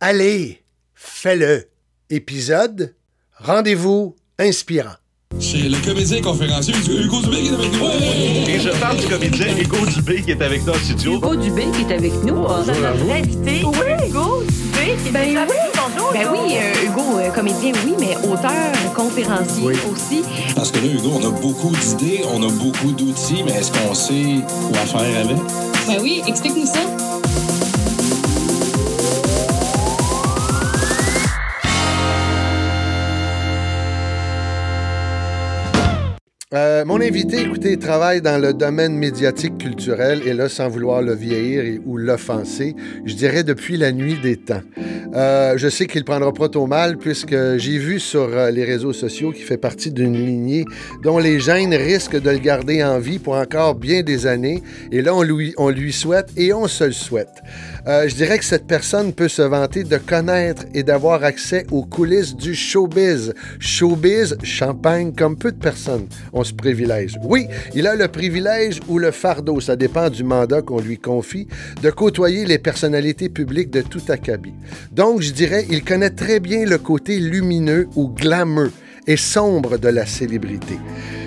Allez, fais-le. Épisode Rendez-vous inspirant. C'est le comédien conférencier Hugo Dubé qui est avec nous. Et je parle du comédien Hugo Dubé qui est avec nous en studio. Hugo Dubé qui est avec nous. Bonjour notre invité. Oui. Hugo Dubé qui est Ben avec oui. nous. Bonjour. Ben oui, euh, Hugo, euh, comédien, oui, mais auteur, conférencier Oui. aussi. Parce que là, Hugo, on a beaucoup d'idées, on a beaucoup d'outils, mais est-ce qu'on sait quoi faire avec? Ben oui, explique-nous ça. Euh, mon invité, écoutez, travaille dans le domaine médiatique culturel et là, sans vouloir le vieillir ou l'offenser, je dirais depuis la nuit des temps. Euh, je sais qu'il prendra pas trop mal puisque j'ai vu sur euh, les réseaux sociaux qu'il fait partie d'une lignée dont les gènes risquent de le garder en vie pour encore bien des années. Et là, on lui, on lui souhaite et on se le souhaite. Je dirais que cette personne peut se vanter de connaître et d'avoir accès aux coulisses du showbiz. Showbiz, champagne, comme peu de personnes privilège. Oui, il a le privilège ou le fardeau, ça dépend du mandat qu'on lui confie, de côtoyer les personnalités publiques de tout acabit. Donc, je dirais, il connaît très bien le côté lumineux ou glamour et sombre de la célébrité.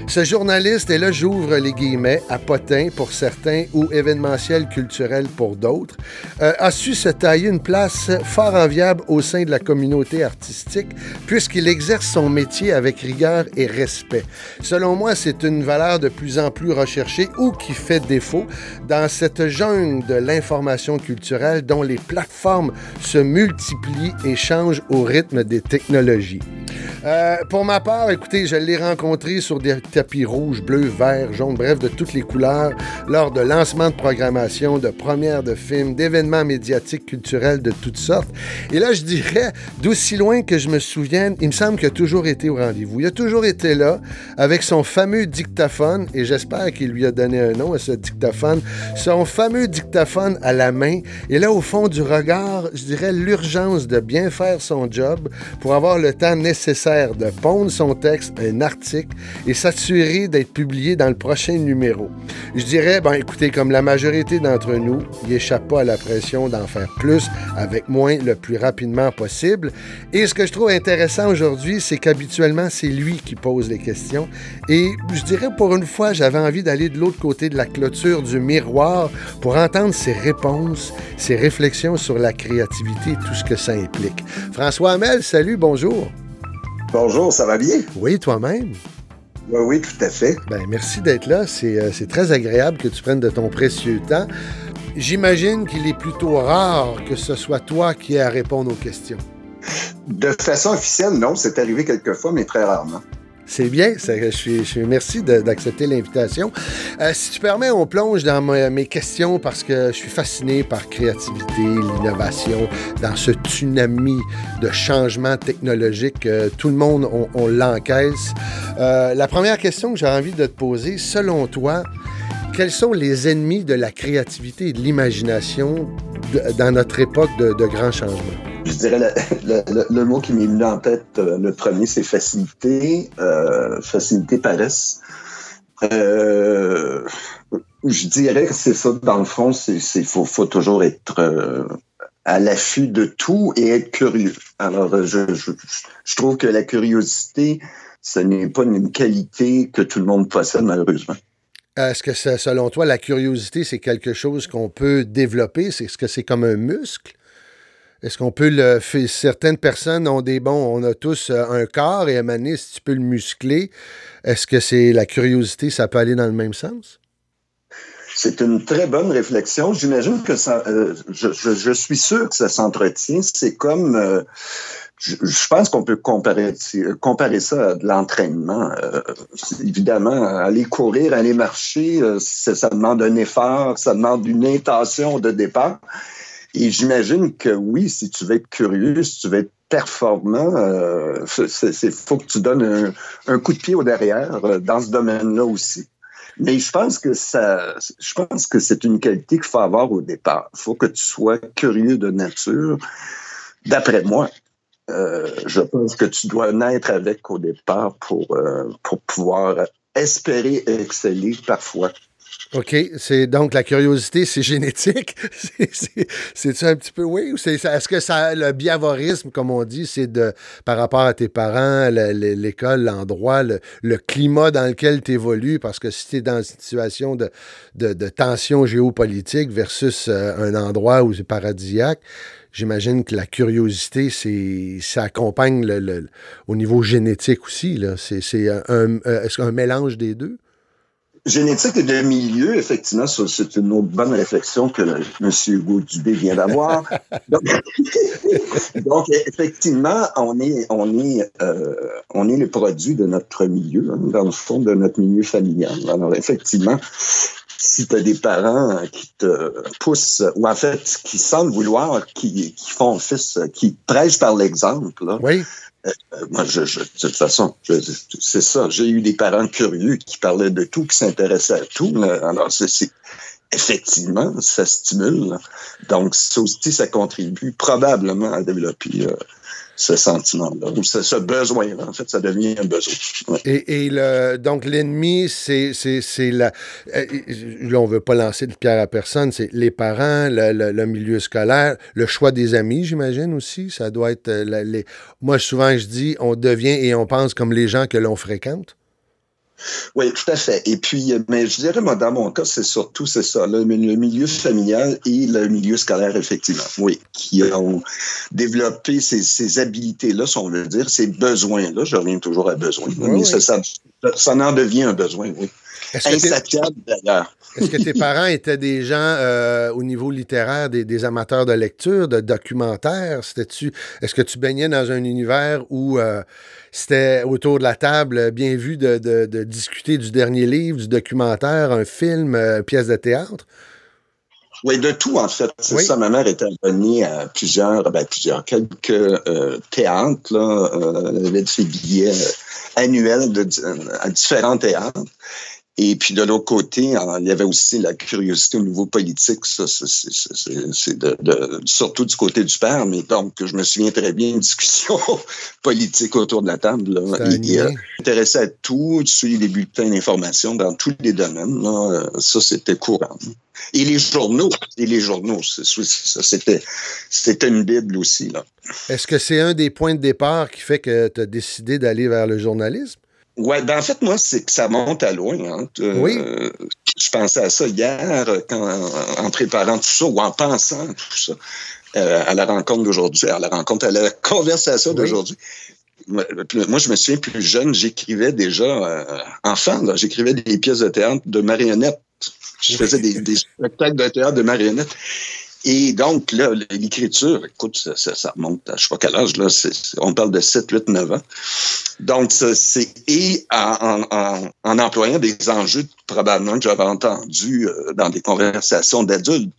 Ce journaliste, et là j'ouvre les guillemets, à potin pour certains ou événementiel culturel pour d'autres, euh, a su se tailler une place fort enviable au sein de la communauté artistique puisqu'il exerce son métier avec rigueur et respect. Selon moi, c'est une valeur de plus en plus recherchée ou qui fait défaut dans cette jungle de l'information culturelle dont les plateformes se multiplient et changent au rythme des technologies. Euh, pour ma part, écoutez, je l'ai rencontré sur des tapis rouges, bleus, verts, jaunes, bref, de toutes les couleurs, lors de lancements de programmation, de premières de films, d'événements médiatiques, culturels de toutes sortes. Et là, je dirais, d'aussi loin que je me souvienne, il me semble qu'il a toujours été au rendez-vous. Il a toujours été là, avec son fameux dictaphone, et j'espère qu'il lui a donné un nom à ce dictaphone, son fameux dictaphone à la main. Et là, au fond du regard, je dirais l'urgence de bien faire son job pour avoir le temps nécessaire de pondre son texte, un article, et s'assurer d'être publié dans le prochain numéro. Je dirais, ben écoutez, comme la majorité d'entre nous, il échappe pas à la pression d'en faire plus avec moins le plus rapidement possible. Et ce que je trouve intéressant aujourd'hui, c'est qu'habituellement, c'est lui qui pose les questions. Et je dirais, pour une fois, j'avais envie d'aller de l'autre côté de la clôture du miroir pour entendre ses réponses, ses réflexions sur la créativité et tout ce que ça implique. François Hamel, salut, bonjour. Bonjour, ça va bien? Oui, toi-même? Oui, oui, tout à fait. Ben, merci d'être là. C'est euh, c'est très agréable que tu prennes de ton précieux temps. J'imagine qu'il est plutôt rare que ce soit toi qui aies à répondre aux questions. De façon officielle, non, c'est arrivé quelquefois, mais très rarement. C'est bien. je merci d'accepter l'invitation. Euh, si tu permets, on plonge dans mes questions parce que je suis fasciné par créativité, l'innovation, dans ce tsunami de changement technologique. tout le monde, on, l'encaisse. Euh, la première question que j'ai envie de te poser, selon toi, quels sont les ennemis de la créativité et de l'imagination dans notre époque de, de grands changements? Je dirais le, le- mot qui m'est venu en tête, euh, le premier, c'est facilité. Euh, facilité, paresse. Euh, je dirais que c'est ça, dans le fond, c'est faut, faut toujours être à l'affût de tout et être curieux. Alors, je, je, je trouve que la curiosité, ce n'est pas une qualité que tout le monde possède, malheureusement. Est-ce que selon toi, la curiosité, c'est quelque chose qu'on peut développer? Est-ce que c'est comme un muscle? Est-ce qu'on peut le? Certaines personnes ont des bons, on a tous euh, un corps et à donné, si tu peux le muscler, est-ce que c'est la curiosité, ça peut aller dans le même sens? C'est une très bonne réflexion. J'imagine que ça, euh, je, suis sûr que ça s'entretient. C'est comme, euh, je, pense qu'on peut comparer, ça à de l'entraînement. Évidemment, aller courir, aller marcher, ça demande un effort, ça demande une intention de départ. Et j'imagine que oui, si tu veux être curieux, si tu veux être performant, euh, c'est faut que tu donnes un, un coup de pied au derrière euh, dans ce domaine-là aussi. Mais je pense que ça, je pense que c'est une qualité qu'il faut avoir au départ. Il faut que tu sois curieux de nature. D'après moi, euh, je pense que tu dois naître avec au départ pour, euh, pour pouvoir espérer exceller parfois. OK. C'est donc la curiosité, c'est génétique. C'est-tu un petit peu oui? Ou c'est, est-ce que ça, le biavorisme, comme on dit, c'est de par rapport à tes parents, l'école, l'endroit, le, climat dans lequel tu évolues? Parce que si tu es dans une situation de, de, tension géopolitique versus euh, un endroit où c'est paradisiaque, j'imagine que la curiosité, c'est, ça accompagne le, au niveau génétique aussi. Là. C'est, c'est un, euh, un mélange des deux? Génétique de milieu, effectivement, c'est une autre bonne réflexion que M. Hugo Dubé vient d'avoir. donc, effectivement, on est, on est, euh, on est le produit de notre milieu, hein, dans le fond, de notre milieu familial. Alors, effectivement, si tu as des parents qui te poussent, ou en fait, qui semblent vouloir, qui, qui font fils, qui prêchent par l'exemple, oui. Euh, moi, je, je, de toute façon, c'est ça. J'ai eu des parents curieux qui parlaient de tout, qui s'intéressaient à tout. Alors, c'est effectivement, ça stimule. Donc, ça aussi, ça contribue probablement à développer euh, ce sentiment-là, ou ce, ce besoin-là. En fait, ça devient un besoin. Et, le, donc, l'ennemi, c'est la. Euh, là, on ne veut pas lancer de pierre à personne, c'est les parents, le, milieu scolaire, le choix des amis, j'imagine aussi. Ça doit être. Euh, les... Moi, souvent, je dis, on devient et on pense comme les gens que l'on fréquente. Oui, tout à fait. Et puis, euh, mais je dirais, moi, dans mon cas, c'est surtout, c'est ça, le, milieu familial et le milieu scolaire, effectivement, oui, qui ont développé ces, ces habiletés-là, si on veut dire, ces besoins-là. Je reviens toujours à besoin. mais Ça, ça, ça, en devient un besoin, oui. Insatiable, d'ailleurs. Est-ce que tes parents étaient des gens, euh, au niveau littéraire, des, des, amateurs de lecture, de documentaires? C'était-tu, est-ce que tu baignais dans un univers où euh, c'était autour de la table bien vu de, de, discuter du dernier livre, du documentaire, un film, une euh, pièce de théâtre? Oui, de tout, en fait. C'est ça. Ma mère était abonnée à plusieurs, ben, plusieurs, quelques euh, théâtres, là. Euh, elle avait ses billets annuels de, à différents théâtres. Et puis de l'autre côté, il y avait aussi la curiosité au niveau politique, ça, c'est de, de, surtout du côté du père, mais donc je me souviens très bien d'une discussion politique autour de la table. Là. Il euh, intéressait à tout, suivre des bulletins d'information dans tous les domaines. Là. Ça, c'était courant. Et les journaux, et les journaux, c'était c'était une bible aussi. Est-ce que c'est un des points de départ qui fait que tu as décidé d'aller vers le journalisme? Oui, ben en fait, moi, c'est que ça monte à loin. Hein. Euh, oui. Je pensais à ça hier quand, en préparant tout ça ou en pensant à tout ça, euh, à la rencontre d'aujourd'hui, à la rencontre, à la conversation d'aujourd'hui. Moi, je me souviens plus jeune, j'écrivais déjà, euh, enfant, j'écrivais des pièces de théâtre de marionnettes. Je faisais des, des spectacles de théâtre de marionnettes. Et donc, là, l'écriture, écoute, ça, ça, remonte à je sais pas quel âge, là, on parle de 7, 8, 9 ans. Donc, c'est et en, en, en, employant des enjeux probablement que j'avais entendus euh, dans des conversations d'adultes.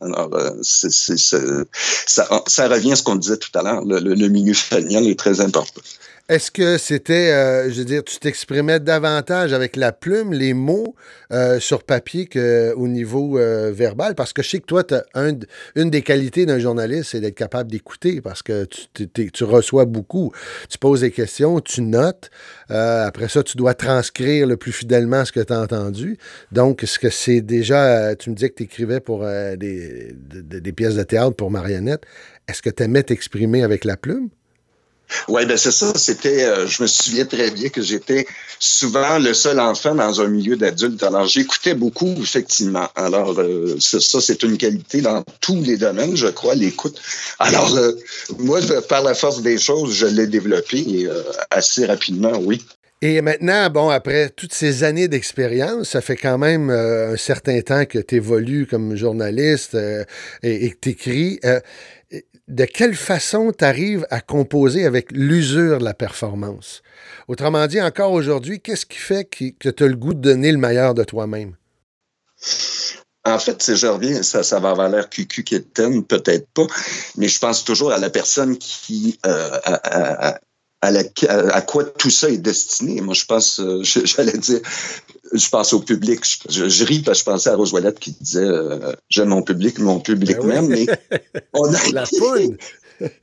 Alors, euh, c'est, ça, ça revient à ce qu'on disait tout à l'heure. Le, le, milieu familial est très important. Est-ce que c'était, euh, je veux dire, tu t'exprimais davantage avec la plume, les mots euh, sur papier qu'au niveau euh, verbal? Parce que je sais que toi, un, une des qualités d'un journaliste, c'est d'être capable d'écouter parce que tu, tu, reçois beaucoup. Tu poses des questions, tu notes. après ça, tu dois transcrire le plus fidèlement ce que tu as entendu. Donc, est-ce que c'est déjà, tu me disais que tu écrivais pour des, des pièces de théâtre pour marionnettes. Est-ce que tu aimais t'exprimer avec la plume? Oui, ben c'est ça. C'était, euh, je me souviens très bien que j'étais souvent le seul enfant dans un milieu d'adultes. Alors, j'écoutais beaucoup, effectivement. Alors, euh, ça, c'est une qualité dans tous les domaines, je crois, l'écoute. Alors, euh, moi, par la force des choses, je l'ai développé assez rapidement, oui. Et maintenant, bon, après toutes ces années d'expérience, ça fait quand même un certain temps que tu évolues comme journaliste et, et, que tu écris de quelle façon tu arrives à composer avec l'usure de la performance? Autrement dit, encore aujourd'hui, qu'est-ce qui fait que tu as le goût de donner le meilleur de toi-même? En fait, si je reviens, ça, ça va avoir l'air cucu peut-être pas, mais je pense toujours à la personne qui, euh, quoi tout ça est destiné. Moi, je pense, euh, j'allais dire, je pense au public. Je, ris parce que je pensais à Rose qui disait euh, J'aime mon public, mon public ben même. Mais on a... La poudre!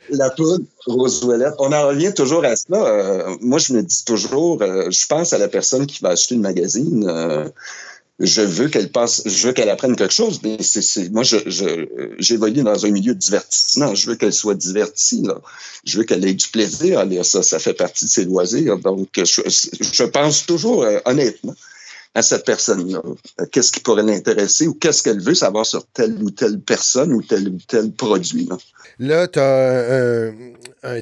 La poudre, Rose On en revient toujours à cela. Euh, moi, je me dis toujours, je pense à la personne qui va acheter une magazine. Je veux qu'elle passe, je veux qu'elle apprenne quelque chose, mais c'est, moi, je, j'évolue dans un milieu divertissement. Je veux qu'elle soit divertie, là. Je veux qu'elle ait du plaisir à lire ça. Ça fait partie de ses loisirs. Donc, je, je pense toujours, euh, honnêtement, à cette personne-là. Qu'est-ce qui pourrait l'intéresser ou qu'est-ce qu'elle veut savoir sur telle ou telle personne ou tel ou tel produit. Là, tu as un,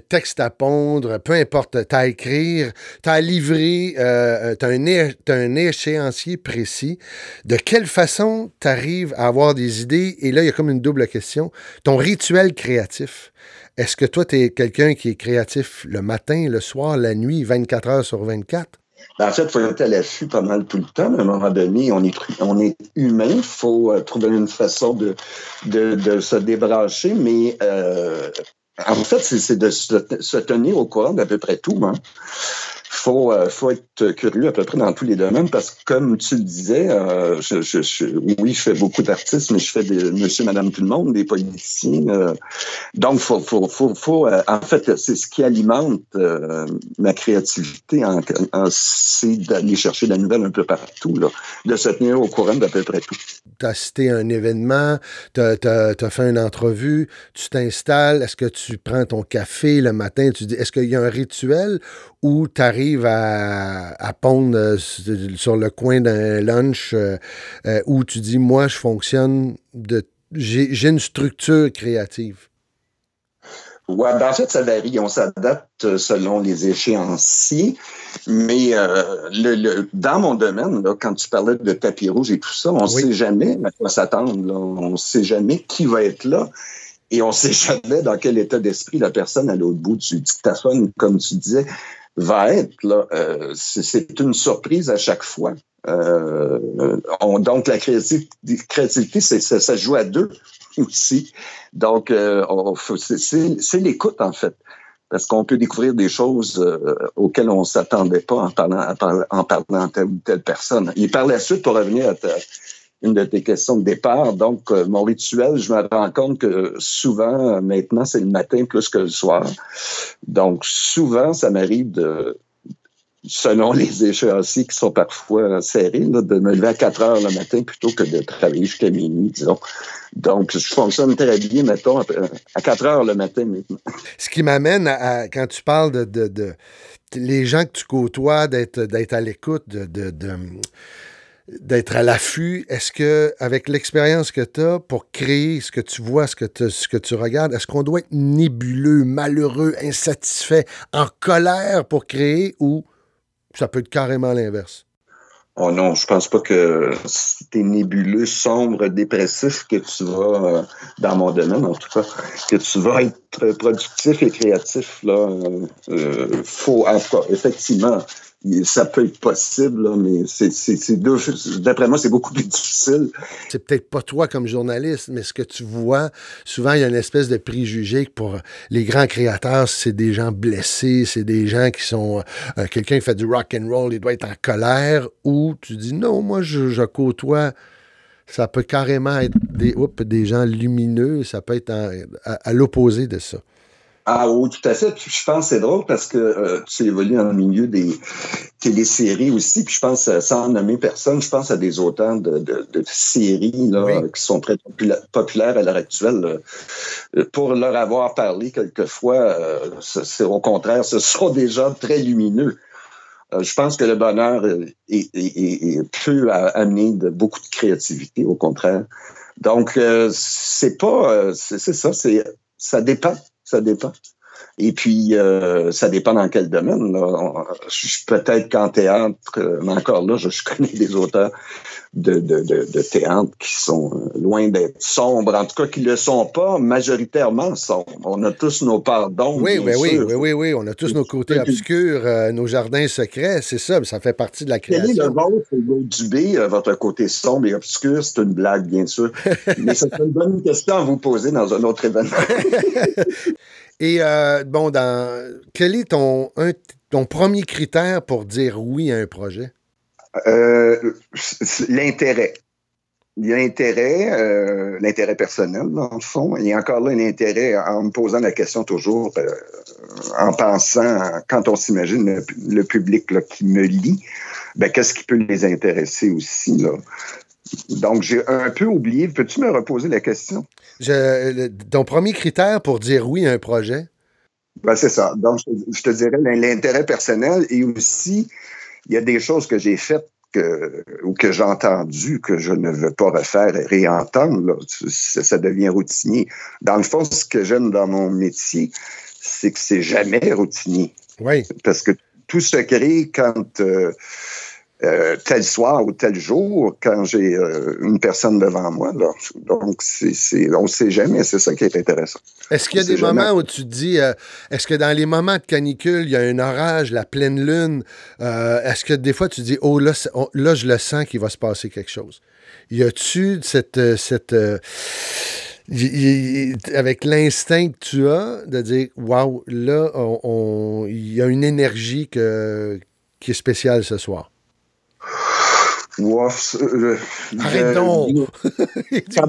texte à pondre, peu importe, tu as à écrire, tu as à livrer, euh, tu as, un échéancier précis. De quelle façon tu arrives à avoir des idées? Et là, il y a comme une double question. Ton rituel créatif. Est-ce que toi, tu es quelqu'un qui est créatif le matin, le soir, la nuit, 24 heures sur 24? Ben, en fait, il faut être à l'affût pas mal tout le temps. À un moment donné, on est, on est humain. Il faut euh, trouver une façon de, de, se débrancher. Mais euh, en fait, c'est de se, tenir au courant d'à peu près tout. Hein faut, euh, faut être curieux à peu près dans tous les domaines parce que, comme tu le disais, euh, oui, je fais beaucoup d'artistes, mais je fais des monsieur, madame, tout le monde, des politiciens. Euh, donc, faut, faut, faut, en fait, c'est ce qui alimente ma créativité, c'est d'aller chercher la nouvelle un peu partout, de se tenir au courant d'à peu près tout. Tu as cité un événement, tu as, fait une entrevue, tu t'installes, est-ce que tu prends ton café le matin, est-ce qu'il y a un rituel où tu arrives à, à, pondre euh, sur le coin d'un lunch euh, euh, où tu dis, moi, je fonctionne de... J'ai une structure créative. Oui, ben en fait, ça varie. On s'adapte selon les échéanciers. Mais le, dans mon domaine, là, quand tu parlais de tapis rouge et tout ça, on ne sait jamais à quoi s'attendre. On ne sait jamais qui va être là. Et on ne sait jamais dans quel état d'esprit la personne à l'autre bout du dictaphone, comme tu disais va être. Là, euh, c'est une surprise à chaque fois. Euh, donc, la créativité, c'est, ça, ça, joue à deux aussi. Donc, euh, c'est, l'écoute, en fait. Parce qu'on peut découvrir des choses euh, auxquelles on ne s'attendait pas en parlant, en parlant telle ou telle personne. Et par la suite, pour revenir à ta, une de tes questions de départ. Donc, euh, mon rituel, je me rends compte que souvent, maintenant, c'est le matin plus que le soir. Donc, souvent, ça m'arrive de, selon les échéanciers qui sont parfois serrés, de me lever à 4 heures le matin plutôt que de travailler jusqu'à minuit, disons. Donc, je fonctionne très bien, mettons, à 4 heures le matin maintenant. Ce qui m'amène à, quand tu parles de, de, les gens que tu côtoies, d'être à l'écoute, de d'être à l'affût. Est-ce que, avec l'expérience que tu as pour créer ce que tu vois, ce que, tu regardes, est-ce qu'on doit être nébuleux, malheureux, insatisfait, en colère pour créer ou ça peut être carrément l'inverse? Oh non, je pense pas que es nébuleux, sombre, dépressif, que tu vas, euh, dans mon domaine en tout cas, que tu vas être productif et créatif. Là, euh, euh faut, effectivement, ça peut être possible, mais c'est. D'après moi, c'est beaucoup plus difficile. C'est peut-être pas toi comme journaliste, mais ce que tu vois, souvent, il y a une espèce de préjugé que pour les grands créateurs, c'est des gens blessés, c'est des gens qui sont. Euh, quelqu'un qui fait du rock and roll, il doit être en colère, ou tu dis non, moi, je, je côtoie. Ça peut carrément être des, des gens lumineux, ça peut être à l'opposé de ça. Ah oui, tout à fait. je pense que c'est drôle parce que euh, tu évolues dans le milieu des téléséries aussi. Puis je pense, euh, sans nommer personne, je pense à des auteurs de, de, séries là, qui sont très populaires à l'heure actuelle. Euh, pour leur avoir parlé quelquefois, c'est au contraire, ce sont des gens très lumineux. je pense que le bonheur est, est, peut amener de, beaucoup de créativité, au contraire. Donc, c'est pas, c'est ça, c'est ça dépend ça dépend. Et puis, euh, ça dépend dans quel domaine. Peut-être qu'en théâtre, mais encore là, je, connais des auteurs de, de, théâtre qui sont euh, loin d'être sombres, en tout cas qui ne le sont pas majoritairement sombres. On a tous nos parts d'ombre. Oui, oui, oui, oui, oui, oui, on a tous nos côtés obscurs, euh, nos jardins secrets, c'est ça, ça fait partie de la création. Quel est le vôtre, Dubé, votre côté sombre et obscur? C'est une blague, bien sûr. mais c'est une bonne question à vous poser dans un autre événement. Et euh, bon, dans, quel est ton, ton premier critère pour dire oui à un projet? Euh, l'intérêt. L'intérêt, euh, l'intérêt personnel, dans le fond. Et encore là, l'intérêt en me posant la question toujours, en pensant, quand on s'imagine le, public qui me lit, ben, qu'est-ce qui peut les intéresser aussi, là? Donc, j'ai un peu oublié. Peux-tu me reposer la question? Je, ton premier critère pour dire oui à un projet? Ben, c'est ça. Donc, je, te dirais l'intérêt personnel et aussi, il y a des choses que j'ai faites que, ou que j'ai entendues que je ne veux pas refaire et réentendre. Ça, devient routinier. Dans le fond, ce que j'aime dans mon métier, c'est que c'est jamais routinier. Oui. Parce que tout se crée quand. Euh, euh, tel soir ou tel jour quand j'ai euh, une personne devant moi. Donc, c'est, on ne sait jamais, c'est ça qui est intéressant. Est-ce qu'il y a des moments où tu te dis, euh, est-ce que dans les moments de canicule, il y a un orage, la pleine lune, est-ce que des fois tu dis, oh là, là je le sens qu'il va se passer quelque chose? Y a-tu cette... cette avec l'instinct que tu as de dire, waouh, là, il y a une énergie qui est spéciale ce soir? Wouf. Euh, Arrête donc! il dit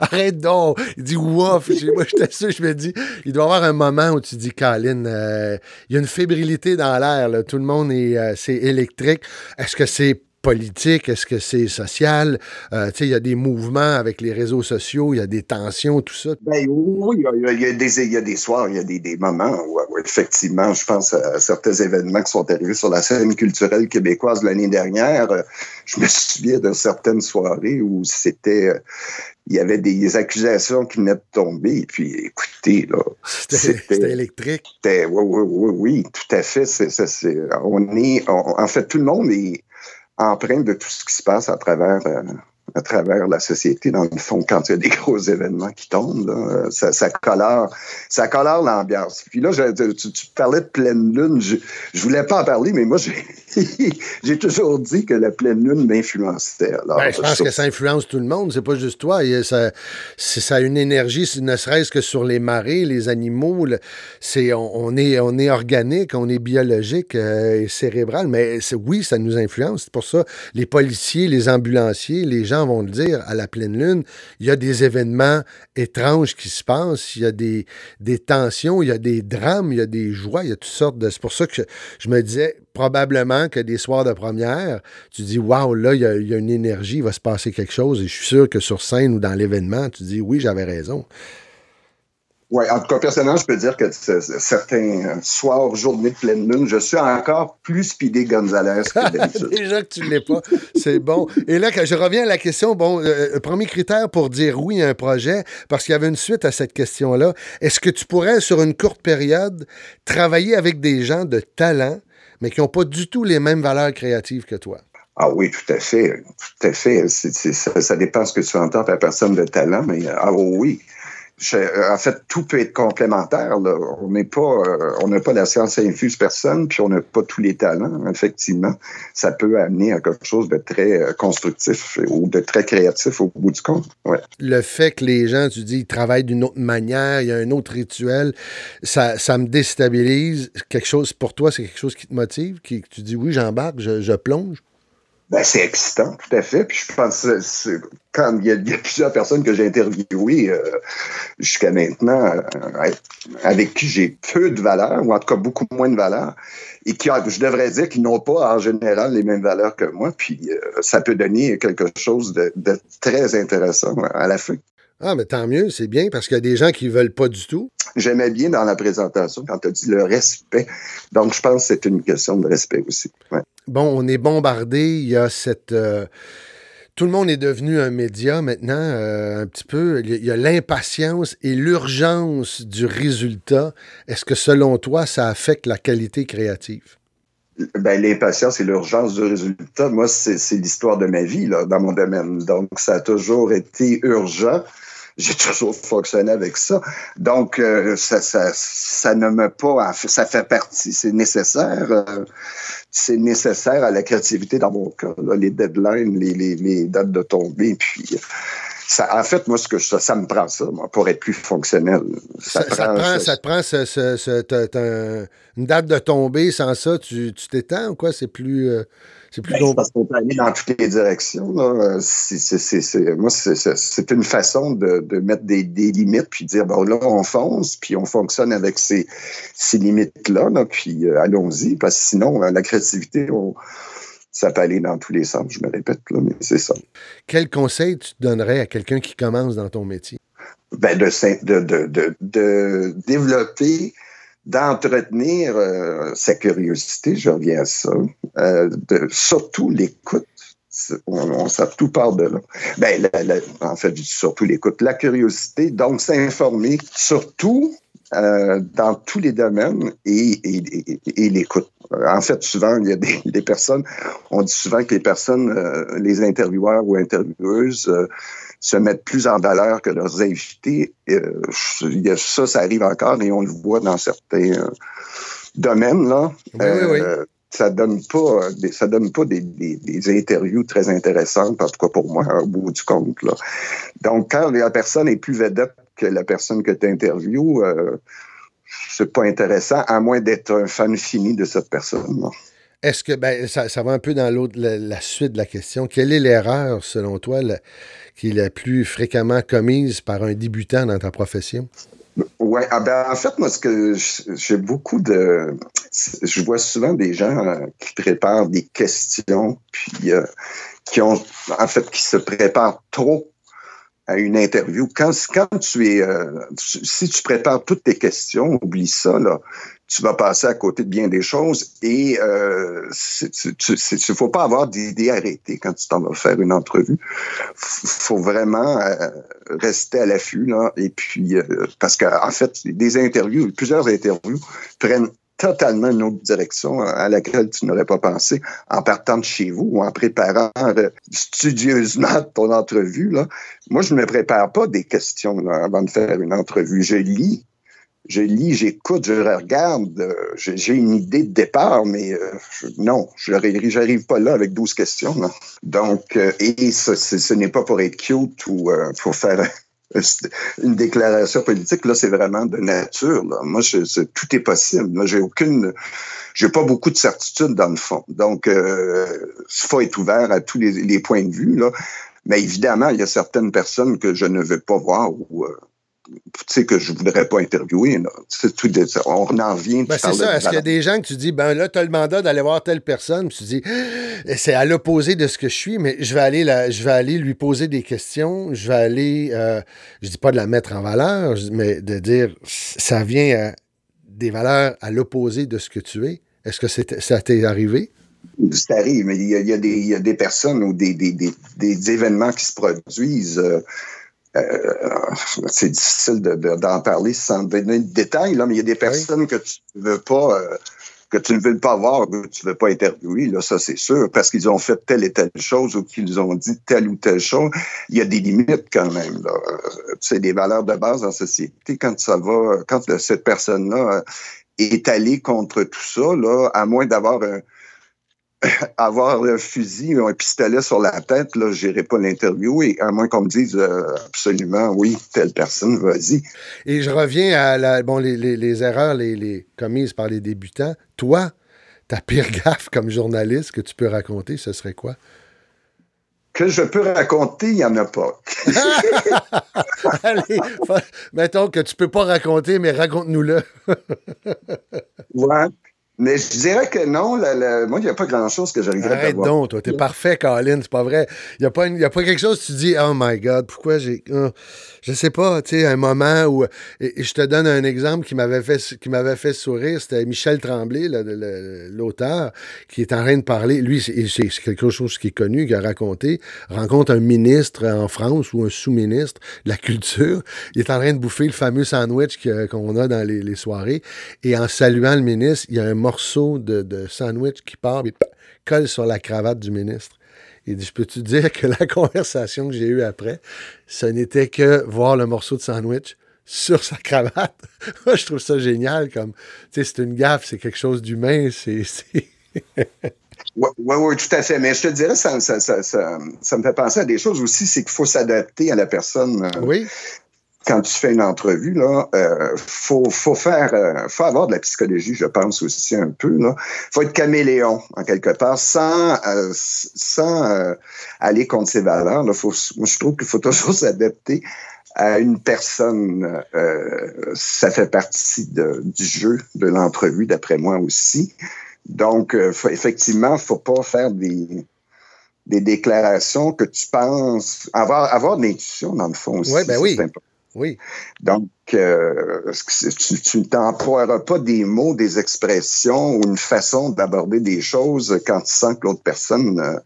Arrête donc! Il dit wouf! Moi, j'étais sûr, je me dis, il doit y avoir un moment où tu dis, Caroline, euh, il y a une fébrilité dans l'air, tout le monde est, euh, c'est électrique. Est-ce que c'est politique? Est-ce que c'est social? Euh, il y a des mouvements avec les réseaux sociaux, il y a des tensions, tout ça. Ben, oui, il y, a, des, y a des soirs, il y a des, des moments où, effectivement, je pense à certains événements qui sont arrivés sur la scène culturelle québécoise l'année dernière. Je me souviens de certaines soirées où c'était il y avait des accusations qui venaient de tomber. Et puis, écoutez, là. C'était électrique. Oui, oui, oui, oui, tout à fait. on est, en fait, tout le monde est, empreinte de tout ce qui se passe à travers, euh, à travers la société. Dans le fond, quand il y a des gros événements qui tombent, là, ça, ça colore, ça colore l'ambiance. Puis là, je, tu, tu, parlais de pleine lune. Je, je voulais pas en parler, mais moi, j'ai j'ai toujours dit que la pleine lune m'influençait. Ben, je pense que ça influence tout le monde, c'est pas juste toi. Ça, ça a une énergie, ne serait-ce que sur les marées, les animaux. C'est, on, est, on est organique, on est biologique euh, et cérébral, mais oui, ça nous influence. C'est pour ça, les policiers, les ambulanciers, les gens vont le dire, à la pleine lune, il y a des événements étranges qui se passent, il y a des, des tensions, il y a des drames, il y a des joies, il y a toutes sortes de... C'est pour ça que je me disais, probablement que des soirs de première, tu dis Waouh, là, il y, a une énergie, il va se passer quelque chose. Et je suis sûr que sur scène ou dans l'événement, tu dis Oui, j'avais raison. Oui, en tout cas, personnellement, je peux dire que certains soirs, journées de pleine lune, je suis encore plus Speedy Gonzalez que d'habitude. Déjà que tu ne l'es pas, c'est bon. Et là, quand je reviens à la question, bon, euh, euh, premier critère pour dire oui à un projet, parce qu'il y avait une suite à cette question-là, est-ce que tu pourrais, sur une courte période, travailler avec des gens de talent mais qui n'ont pas du tout les mêmes valeurs créatives que toi. Ah oui, tout à fait. Tout à fait. ça, ça, dépend ce que tu entends par personne de talent, mais ah oui. Euh, en fait, tout peut être complémentaire. On n'est pas, euh, on n'a pas la science infuse personne, puis on n'a pas tous les talents. Effectivement, ça peut amener à quelque chose de très euh, constructif ou de très créatif au bout du compte. Le fait que les gens, tu dis, ils travaillent d'une autre manière, il y a un autre rituel, ça, ça me déstabilise. Quelque chose pour toi, c'est quelque chose qui te motive, qui tu dis oui, j'embarque, je, je plonge. Ben, c'est excitant, tout à fait. Puis je pense que quand il y, a, plusieurs personnes que j'ai interviewées euh, jusqu'à maintenant, euh, avec qui j'ai peu de valeur, ou en tout cas beaucoup moins de valeur, et qui, je devrais dire, qu'ils n'ont pas en général les mêmes valeurs que moi. Puis euh, ça peut donner quelque chose de, de, très intéressant à la fin. Ah, mais tant mieux, c'est bien, parce qu'il y a des gens qui ne veulent pas du tout. J'aimais bien dans la présentation quand tu as dit le respect. Donc, je pense que c'est une question de respect aussi. Bon, on est bombardé. Il y a cette. Euh, tout le monde est devenu un média maintenant, euh, un petit peu. Il y a l'impatience et l'urgence du résultat. Est-ce que selon toi, ça affecte la qualité créative? Ben, l'impatience et l'urgence du résultat, moi, c'est l'histoire de ma vie là, dans mon domaine. Donc, ça a toujours été urgent j'ai toujours fonctionné avec ça. Donc, euh, ça, ça, ça ne me pas, ça fait partie, c'est nécessaire, euh, c'est nécessaire à la créativité dans mon cas, les deadlines, les, les, les, dates de tombée, puis ça, en fait, moi, ce que ça, ça me prend ça, moi, pour être plus fonctionnel. Ça, ça, prend, prend, ça, te prend ce, ce, ce, une date de tombée, sans ça, tu t'étends ou quoi? C'est plus... Euh, c'est plus ben, Parce qu'on peut aller dans toutes les directions. Là. C'est, moi, c'est, une façon de, de mettre des, des, limites, puis dire, bon, là, on fonce, puis on fonctionne avec ces, ces limites-là, là, puis euh, allons-y, parce que sinon, euh, la créativité, on, ça peut aller dans tous les sens, je me répète, là, mais c'est ça. Quel conseil tu donnerais à quelqu'un qui commence dans ton métier? Ben, de, de, de, de développer d'entretenir euh, sa curiosité, je reviens à ça, euh, de, surtout l'écoute. On, on, ça tout part de là. Ben, la, la, en fait, surtout l'écoute, la curiosité, donc s'informer, surtout euh, dans tous les domaines et, et, et, et l'écoute. En fait, souvent, il y a des, des, personnes, on dit souvent que les personnes, euh, les intervieweurs ou intervieweuses, euh, se mettent plus en valeur que leurs invités. Euh, ça, ça arrive encore et on le voit dans certains euh, domaines. Là. Oui, oui, oui. Ça donne pas, ça donne pas des, des, des, interviews très intéressantes, en tout cas pour moi, au bout du compte. Là. Donc, quand la personne est plus vedette que la personne que tu interviews, euh, c'est pas intéressant, à moins d'être un fan fini de cette personne. Est-ce que, ben, ça, ça va un peu dans l'autre, la, la, suite de la question. Quelle est l'erreur, selon toi, la, qui est la plus fréquemment commise par un débutant dans ta profession? Oui, ah ben, en fait, moi, ce que j'ai beaucoup de. Je vois souvent des gens euh, qui préparent des questions, puis euh, qui ont, en fait, qui se préparent trop à une interview. Quand, quand tu es. Euh, si tu prépares toutes tes questions, oublie ça, là tu vas passer à côté de bien des choses et euh, ne faut pas avoir d'idées arrêtées quand tu t'en vas faire une entrevue. faut vraiment euh, rester à l'affût là et puis euh, parce qu'en en fait des interviews, plusieurs interviews prennent totalement une autre direction à laquelle tu n'aurais pas pensé en partant de chez vous ou en préparant euh, studieusement ton entrevue. Là. Moi, je ne me prépare pas des questions là, avant de faire une entrevue. Je lis je lis, j'écoute, je regarde, euh, j'ai une idée de départ, mais euh, non, je n'arrive pas là avec 12 questions. Non. Donc, et ce, ce n'est pas pour être cute ou pour faire une déclaration politique. Là, c'est vraiment de nature. Là. Moi, je, est, tout est possible. J'ai aucune, j'ai pas beaucoup de certitude dans le fond. Donc, il euh, faut être ouvert à tous les, les, points de vue. Là. Mais évidemment, il y a certaines personnes que je ne veux pas voir ou sais, que je voudrais pas interviewer. Tout, on en revient. Ben c'est ça. Est-ce qu'il y a des gens que tu dis, ben là, tu as le mandat d'aller voir telle personne, puis tu dis, c'est à l'opposé de ce que je suis, mais je vais aller, la, je vais aller lui poser des questions, je vais aller, euh, je dis pas de la mettre en valeur, mais de dire, ça vient à des valeurs à l'opposé de ce que tu es. Est-ce que ça t'est arrivé? Ça arrive, mais il y a, il y a, des, il y a des, personnes ou des, des, des, événements qui se produisent. Euh, c'est difficile d'en de, de, parler sans donner de détails, là, mais il y a des personnes oui. que tu ne veux pas. Euh, que tu ne veux pas voir, que tu ne veux pas interviewer, là, ça c'est sûr, parce qu'ils ont fait telle et telle chose ou qu'ils ont dit telle ou telle chose. Il y a des limites quand même. C'est des valeurs de base en société. Quand ça va, quand cette personne-là est allée contre tout ça, là, à moins d'avoir un, avoir un fusil ou un pistolet sur la tête, là, j'irai pas l'interview et à moins qu'on me dise euh, absolument oui, telle personne, vas-y. Et je reviens à la, bon, les, les, les erreurs les, les, commises par les débutants. Toi, ta pire gaffe comme journaliste que tu peux raconter, ce serait quoi? Que je peux raconter, il n'y en a pas. Allez, mettons que tu peux pas raconter, mais raconte-nous-le. ouais. Mais je dirais que non, moi, il n'y a pas grand-chose que j'arriverais à voir. donc, toi, t'es parfait, Colin, c'est pas vrai. Il n'y a, pas a pas quelque chose, tu dis, oh my God, pourquoi j'ai... Oh, je sais pas, tu sais, un moment où... Et, et, je te donne un exemple qui m'avait fait, qui m'avait fait sourire, c'était Michel Tremblay, l'auteur, qui est en train de parler, lui, c'est quelque chose qui est connu, qui a raconté, rencontre un ministre en France ou un sous-ministre de la culture, il est en train de bouffer le fameux sandwich qu'on a dans les, les, soirées, et en saluant le ministre, il y a un morceau de, de sandwich qui part et colle sur la cravate du ministre. Il dit, je peux te dire que la conversation que j'ai eue après, ce n'était que voir le morceau de sandwich sur sa cravate? Moi, je trouve ça génial. Comme, tu sais, c'est une gaffe, c'est quelque chose d'humain. C'est. Oui, oui, ouais, tout à fait. Mais je te dirais, ça, ça, ça, ça, ça me fait penser à des choses aussi, c'est qu'il faut s'adapter à la personne. Oui quand tu fais une entrevue, là, euh, faut, faut faire, euh, faut avoir de la psychologie, je pense aussi un peu. Là, faut être caméléon en quelque part, sans, euh, sans aller contre ses valeurs. Là, faut, moi, je trouve qu'il faut toujours s'adapter à une personne. Ça fait partie de, du jeu de l'entrevue, d'après moi aussi. Donc, faut- effectivement, il faut pas faire des, des déclarations que tu penses avoir, avoir de l'intuition, dans le fond aussi. Ben oui. c'est important. Donc, euh, tu, ne t'emploieras pas des mots, des expressions ou une façon d'aborder des choses quand tu sens que l'autre personne euh,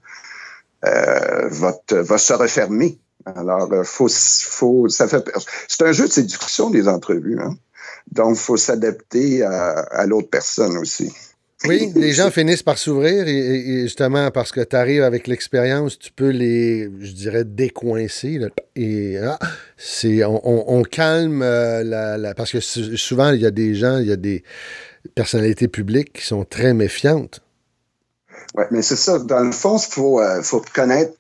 euh, va, se refermer? Alors, faut, faut, ça fait, c'est un jeu de séduction des entrevues. Hein? Donc, faut s'adapter à l'autre personne aussi. Oui, les gens finissent par s'ouvrir et, et- justement parce que tu arrives avec l'expérience, tu peux les, je dirais, décoincer. là. et ah, c'est, on, on- on calme euh, la, la- Parce que sou- souvent, il y a des gens, il y a des personnalités publiques qui sont très méfiantes. Ouais, mais c'est ça. Dans le fond, il faut, euh, faut connaître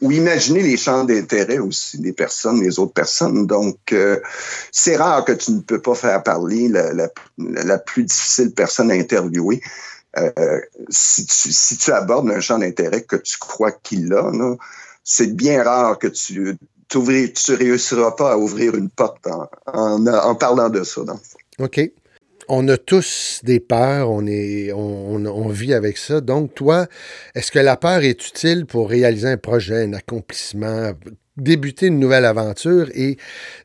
ou imaginer les champs d'intérêt aussi des personnes, des autres personnes. Donc, euh, c'est rare que tu ne peux pas faire parler la, la, la plus difficile personne à interviewer. Euh, si, tu, si tu abordes un champ d'intérêt que tu crois qu'il a, c'est bien rare que tu tu réussiras pas à ouvrir une porte en, en, en parlant de ça. donc. OK. On a tous des peurs, on, est, on, vit avec ça. Donc, toi, est-ce que la peur est utile pour réaliser un projet, un accomplissement, débuter une nouvelle aventure? Et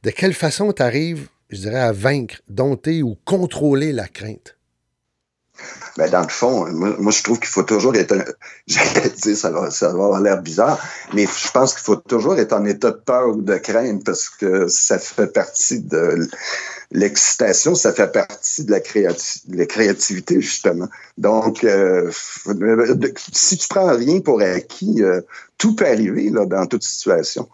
de quelle façon tu arrives, je dirais, à vaincre, dompter ou contrôler la crainte? Ben, dans le fond, moi, je trouve qu'il faut toujours être, j'allais dire, ça va, ça va avoir l'air bizarre, mais je pense qu'il faut toujours être en état de peur ou de crainte parce que ça fait partie de l'excitation, ça fait partie de la, de la créativité, justement. Donc, euh, si tu prends rien pour acquis, euh, tout peut arriver là, dans toute situation.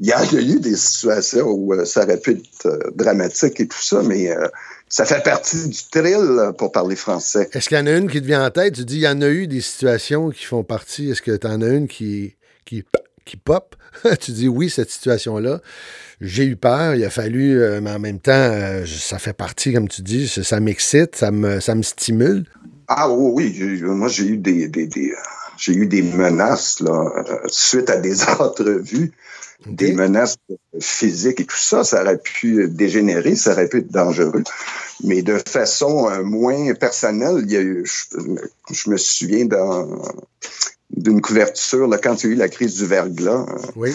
Il y a, a eu des situations où euh, ça aurait pu être dramatique et tout ça, mais ça fait partie du thrill, pour parler français. Est-ce qu'il y en a une qui te vient en tête? Tu dis, il y en a eu des situations qui font partie. Est-ce que tu en as une qui, qui, qui pop? tu dis, oui, cette situation-là, j'ai eu peur, il a fallu, euh, mais en même temps, euh, ça fait partie, comme tu dis, ça, m'excite, ça me, ça me stimule. Ah oui, oui, moi j'ai eu des, des, des- j'ai eu des menaces là, euh, suite à des entrevues, des menaces physiques et tout ça, ça aurait pu dégénérer, ça aurait pu être dangereux. Mais de façon euh, moins personnelle, il y a eu, je, je me souviens dans- d'une couverture là, quand il y a eu la crise du verglas. euh, Oui.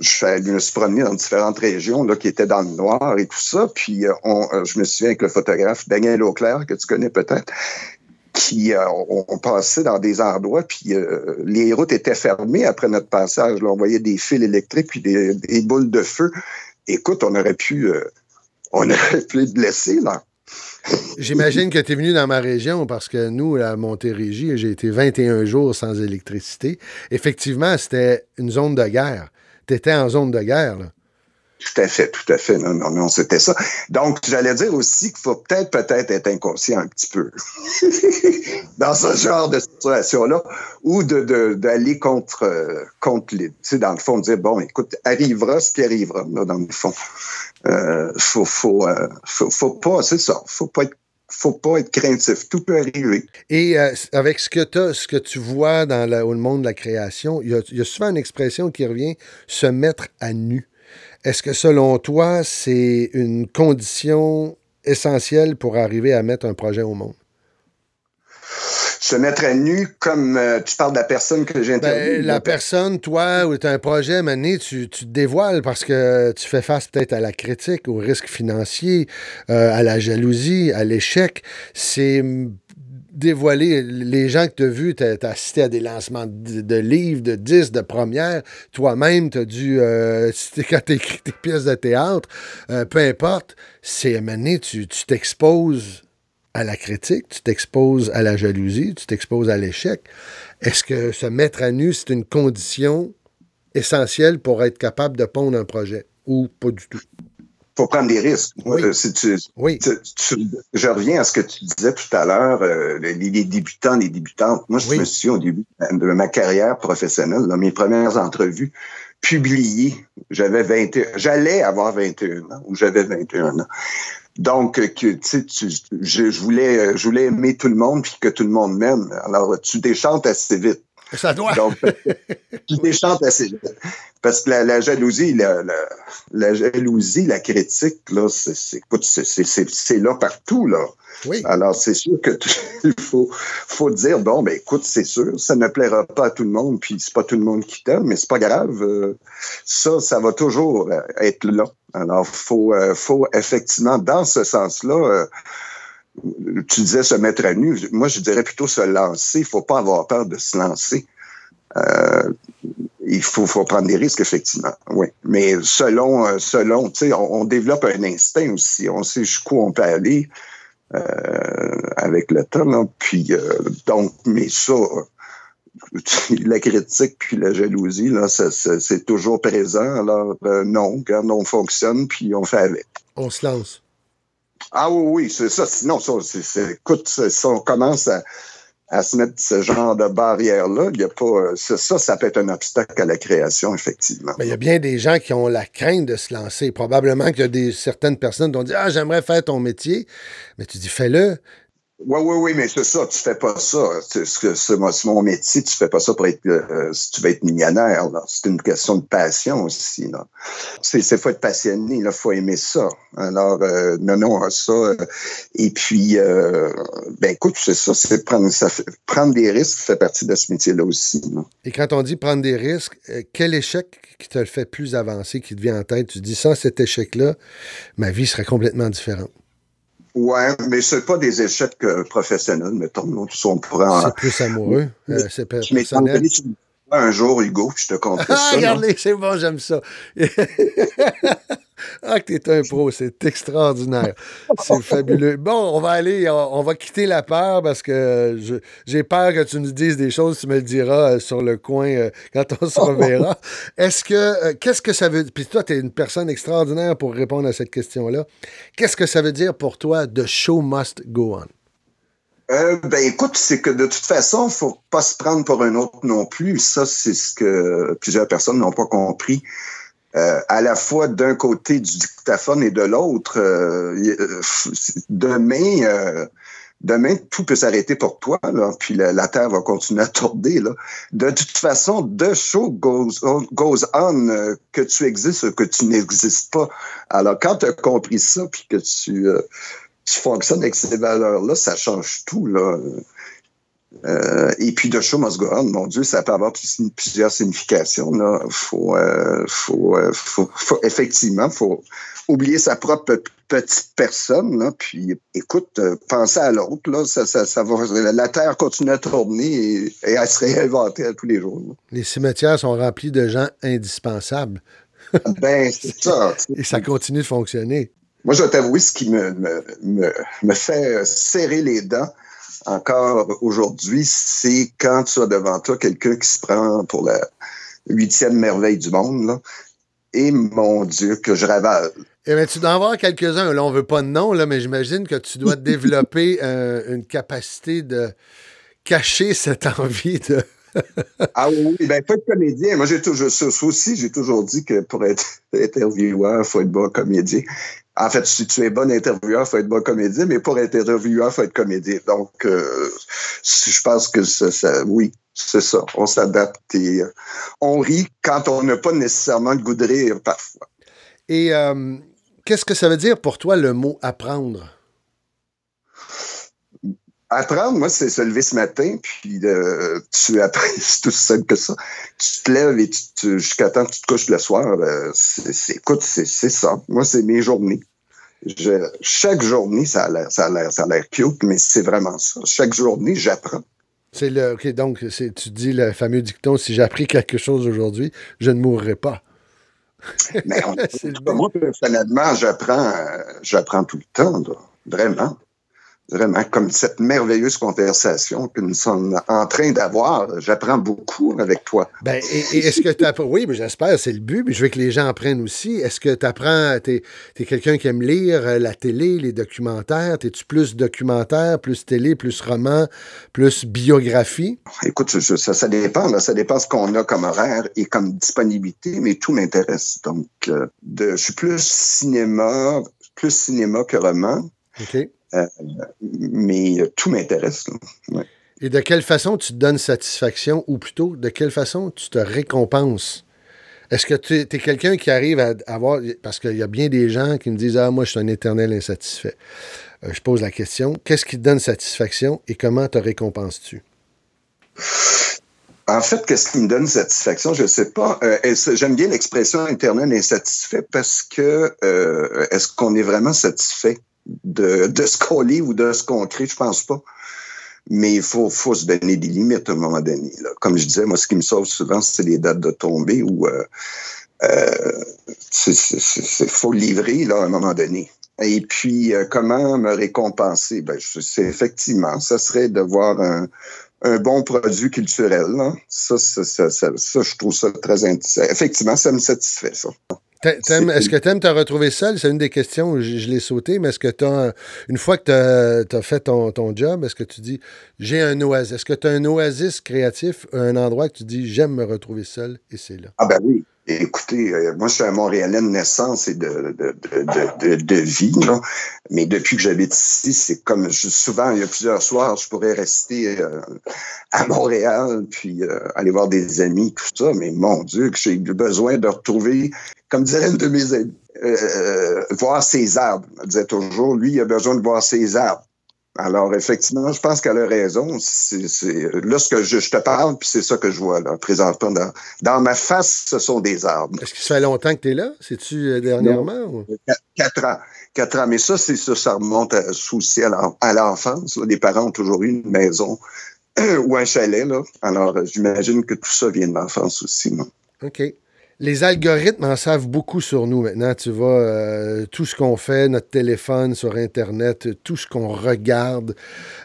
je, je me suis promené dans différentes régions là, qui étaient dans le noir et tout ça. Puis euh, on, euh, je me souviens avec le photographe Daniel Auclair, que tu connais peut-être, qui euh, on, passait dans des endroits, puis euh, les routes étaient fermées après notre passage. Là, on voyait des fils électriques puis des, des boules de feu. Écoute, on aurait pu, euh, on aurait pu être blessés là. J'imagine que tu es venu dans ma région parce que nous, à Montérégie, j'ai été 21 jours sans électricité. Effectivement, c'était une zone de guerre. Tu étais en zone de guerre. Là. Tout à fait, tout à fait. Non, non, non, c'était ça. Donc, j'allais dire aussi qu'il faut peut-être, peut-être être inconscient un petit peu dans ce genre de situation-là ou de, d'aller contre, euh, contre les, dans le fond, dire, bon, écoute, arrivera ce qui arrivera, là, dans le fond. Euh, faut, faut, euh, faut, faut pas, c'est ça, faut pas être, faut pas être craintif. Tout peut arriver. Et euh, avec ce que, t'as- ce que tu vois dans au monde de la création, il y a souvent une expression qui revient se mettre à nu. Est-ce que selon toi, c'est une condition essentielle pour arriver à mettre un projet au monde? Se mettre à nu, comme euh, tu parles de la personne que j'ai. Ben, la personne, toi, ou tu as un projet, mané, tu, tu te dévoiles parce que tu fais face peut-être à la critique, au risque financier, euh, à la jalousie, à l'échec. C'est dévoiler les gens que tu as vus, tu as, assisté à des lancements de, livres, de disques, de premières. Toi-même, tu as dû, euh, quand tu écris tes pièces de théâtre, euh, peu importe, c'est mané, tu tu t'exposes à la critique, tu t'exposes à la jalousie, tu t'exposes à l'échec. Est-ce que se mettre à nu, c'est une condition essentielle pour être capable de pondre un projet ou pas du tout? Faut prendre des risques. Moi, Oui. euh, si tu, Oui. tu- tu- je reviens à ce que tu disais tout à l'heure, euh, les, les débutants, les débutantes. Moi, je Oui. me suis au début de ma carrière professionnelle, dans mes premières entrevues publiées, j'avais 21, j'allais avoir 21 ans ou j'avais 21 ans. Donc, euh, que, tu sais, tu- je, je voulais, euh, je voulais aimer tout le monde puis que tout le monde m'aime. Alors, tu déchantes assez vite. Ça doit. Donc, je les chante assez vite. Parce que la, la jalousie, la, la, la, jalousie, la critique, là, c'est, là partout, là. Oui. Alors, c'est sûr que il faut, faut dire, bon, ben, écoute, c'est sûr, ça ne plaira pas à tout le monde, puis c'est pas tout le monde qui t'aime, mais c'est pas grave. euh, ça, ça va toujours euh, être là. Alors, faut, euh, faut effectivement, dans ce sens-là, euh, tu disais se mettre à nu. Moi, je dirais plutôt se lancer. Il faut pas avoir peur de se lancer. Euh, il faut, prendre des risques, effectivement. Oui. Mais selon, euh, selon, tu sais, on, on développe un instinct aussi. On sait jusqu'où on peut aller euh, avec le temps. Là. Puis, euh, donc, mais ça, la critique puis la jalousie, là, c'est toujours présent. Alors, euh, non, regarde, on fonctionne, puis on fait avec. On se lance. Ah oui, oui, c'est ça. Sinon, ça, écoute, si on commence à, se mettre ce genre de barrière-là, il a pas. euh, ça, ça, peut être un obstacle à la création, effectivement. Il y a bien des gens qui ont la crainte de se lancer. Probablement qu'il y a des, certaines personnes qui ont dit Ah, j'aimerais faire ton métier. Mais tu dis Fais-le. Oui, oui, oui, mais c'est ça, tu fais pas ça. C'est, mon, métier, tu fais pas ça pour être euh, si tu veux être millionnaire. C'est une question de passion aussi. Là. C'est, faut être passionné, il faut aimer ça. Alors, euh, non, non, ça. et puis euh, ben écoute, c'est ça, c'est prendre ça prendre des risques fait partie de ce métier-là aussi. Et quand on dit prendre des risques, euh, quel échec qui te le fait plus avancer, qui te vient en tête? Tu dis Sans cet échec-là, ma vie serait complètement différente. Ouais, mais c'est pas des échecs euh, professionnels, mettons. On pourra. C'est plus amoureux. euh, c'est personnel. un jour, Hugo, je te conterai Ah, ça. regardez, c'est bon, j'aime ça. ah, que t'es un pro, c'est extraordinaire. C'est fabuleux. Bon, on va aller, on, on va quitter la peur parce que j'ai peur que tu nous dises des choses, tu me le diras euh, sur le coin euh, quand on se reverra. Est-ce que, euh, qu'est-ce que ça veut dire? Puis toi, tu es une personne extraordinaire pour répondre à cette question-là. Qu'est-ce que ça veut dire pour toi, The Show Must Go On? Euh, ben écoute, c'est que de toute façon, faut pas se prendre pour un autre non plus. Ça, c'est ce que plusieurs personnes n'ont pas compris. Euh, à la fois d'un côté du dictaphone et de l'autre, euh, euh, demain, demain tout peut s'arrêter pour toi, là, puis la, terre va continuer à tourner. Là. De toute façon, the show goes on, que tu existes ou que tu n'existes pas. Alors, quand tu as compris ça, puis que tu tu fonctionnes avec ces valeurs-là, ça change tout. Là. Euh, et puis, de show must go on, mon Dieu, ça peut avoir plus- plusieurs significations. Là. Faut, euh, faut, euh, faut, faut- effectivement, faut oublier sa propre petite personne. Là, puis, écoute, penser à l'autre. Là, ça, ça, ça va, la Terre continue à tourner et, et à se réinventer à tous les jours. là. Les cimetières sont remplis de gens indispensables Ben, c'est ça. et ça continue de fonctionner. Moi, je vais t'avouer, ce qui me, me, me, me fait serrer les dents encore aujourd'hui, c'est quand tu as devant toi quelqu'un qui se prend pour la huitième merveille du monde. Là. Et mon Dieu, que je ravale. Eh bien, tu dois en avoir quelques-uns. Là, on veut pas de nom, là, mais j'imagine que tu dois développer euh, une capacité de cacher cette envie de. Ah oui, oui, ben pas de comédien. Moi, j'ai toujours ça aussi, j'ai toujours dit que pour être intervieweur, il faut être bon comédien. En fait, si tu es bon intervieweur, il faut être bon comédien, mais pour être intervieweur, il faut être comédien. Donc, euh, je pense que ça, ça- oui, c'est ça. On s'adapte et euh, on rit quand on n'a pas nécessairement le goût de rire parfois. Et euh, qu'est-ce que ça veut dire pour toi le mot apprendre? Apprendre, moi, c'est se lever ce matin, puis euh, tu apprends, c'est tout simple que ça. Tu te lèves et tu, tu- jusqu'à temps que tu te couches le soir, euh, c'est, c'est- écoute, c'est, c'est ça. Moi, c'est mes journées. Je- chaque journée, ça a l'air, ça a l'air, ça a l'air cute, mais c'est vraiment ça. Chaque journée, j'apprends. C'est le. OK, donc, c'est, tu dis le fameux dicton si j'ai appris quelque chose aujourd'hui, je ne mourrai pas. Mais on- moi, personnellement, j'apprends, euh, j'apprends tout le temps, là. vraiment. Vraiment, comme cette merveilleuse conversation que nous sommes en train d'avoir, j'apprends beaucoup avec toi. Ben, et, et est-ce que tu apprends. Oui, mais j'espère, c'est le but, mais je veux que les gens apprennent aussi. Est-ce que tu apprends. Tu es, quelqu'un qui aime lire euh, la télé, les documentaires? Es-tu plus documentaire, plus télé, plus roman, plus biographie? Écoute, je- je- ça, ça dépend. Là, ça dépend ce qu'on a comme horaire et comme disponibilité, mais tout m'intéresse. Donc, euh, de, je suis plus cinéma, plus cinéma que roman, OK. mais euh, tout m'intéresse. Et de quelle façon tu te donnes satisfaction, ou plutôt, de quelle façon tu te récompenses? Est-ce que tu es, quelqu'un qui arrive à avoir. Parce qu'il y a bien des gens qui me disent Ah, moi, je suis un éternel insatisfait. Euh, je pose la question qu'est-ce qui te donne satisfaction et comment te récompenses-tu? En fait, qu'est-ce qui me donne satisfaction? Je ne sais pas. Euh, j'aime bien l'expression éternel insatisfait parce que euh, est-ce qu'on est vraiment satisfait? De, de ce qu'on ou de ce qu'on crée? Je pense pas. Mais il faut, faut se donner des limites à un moment donné. Là. Comme je disais, moi, ce qui me sauve souvent, c'est les dates de tombée où euh, euh, faut livrer là, à un moment donné. Et puis, euh, comment me récompenser? Ben, c'est effectivement, ça serait de voir un, un bon produit culturel. Là. Ça, ça, ça, ça, je trouve ça très intéressant. Effectivement, ça me satisfait. Est-ce que tu aimes te retrouver seul? C'est une des questions, je, je l'ai sauté, mais est-ce que tu as, une fois que tu as, fait ton, ton job, est-ce que tu dis, j'ai un oasis? Est-ce que tu as un oasis créatif, un endroit que tu dis, j'aime me retrouver seul et c'est là? Ah ben oui. Écoutez, euh, moi, je suis un Montréalais de naissance et de, de, de, de, vie, là. mais depuis que j'habite ici, c'est comme souvent, il y a plusieurs soirs, je pourrais rester euh, à Montréal, puis euh, aller voir des amis, tout ça, mais mon Dieu, que j'ai besoin de retrouver, comme dirait une de mes amis, voir ses arbres. Elle disait toujours, lui, il a besoin de voir ses arbres. Alors, effectivement, je pense qu'elle a raison. C'est, là, ce que je, te parle, puis c'est ça que je vois là, présentement. Dans, dans, ma face, ce sont des arbres. Est-ce que ça fait longtemps que tu es là? C'est-tu euh, dernièrement? Quatre ans. Quatre ans. Mais ça, c'est ça, ça remonte à, souci à l'enfance. Les parents ont toujours eu une maison ou un chalet. Là. Alors, j'imagine que tout ça vient de l'enfance aussi. Non? OK. Les algorithmes en savent beaucoup sur nous maintenant. Tu vois, euh, tout ce qu'on fait, notre téléphone, sur Internet, tout ce qu'on regarde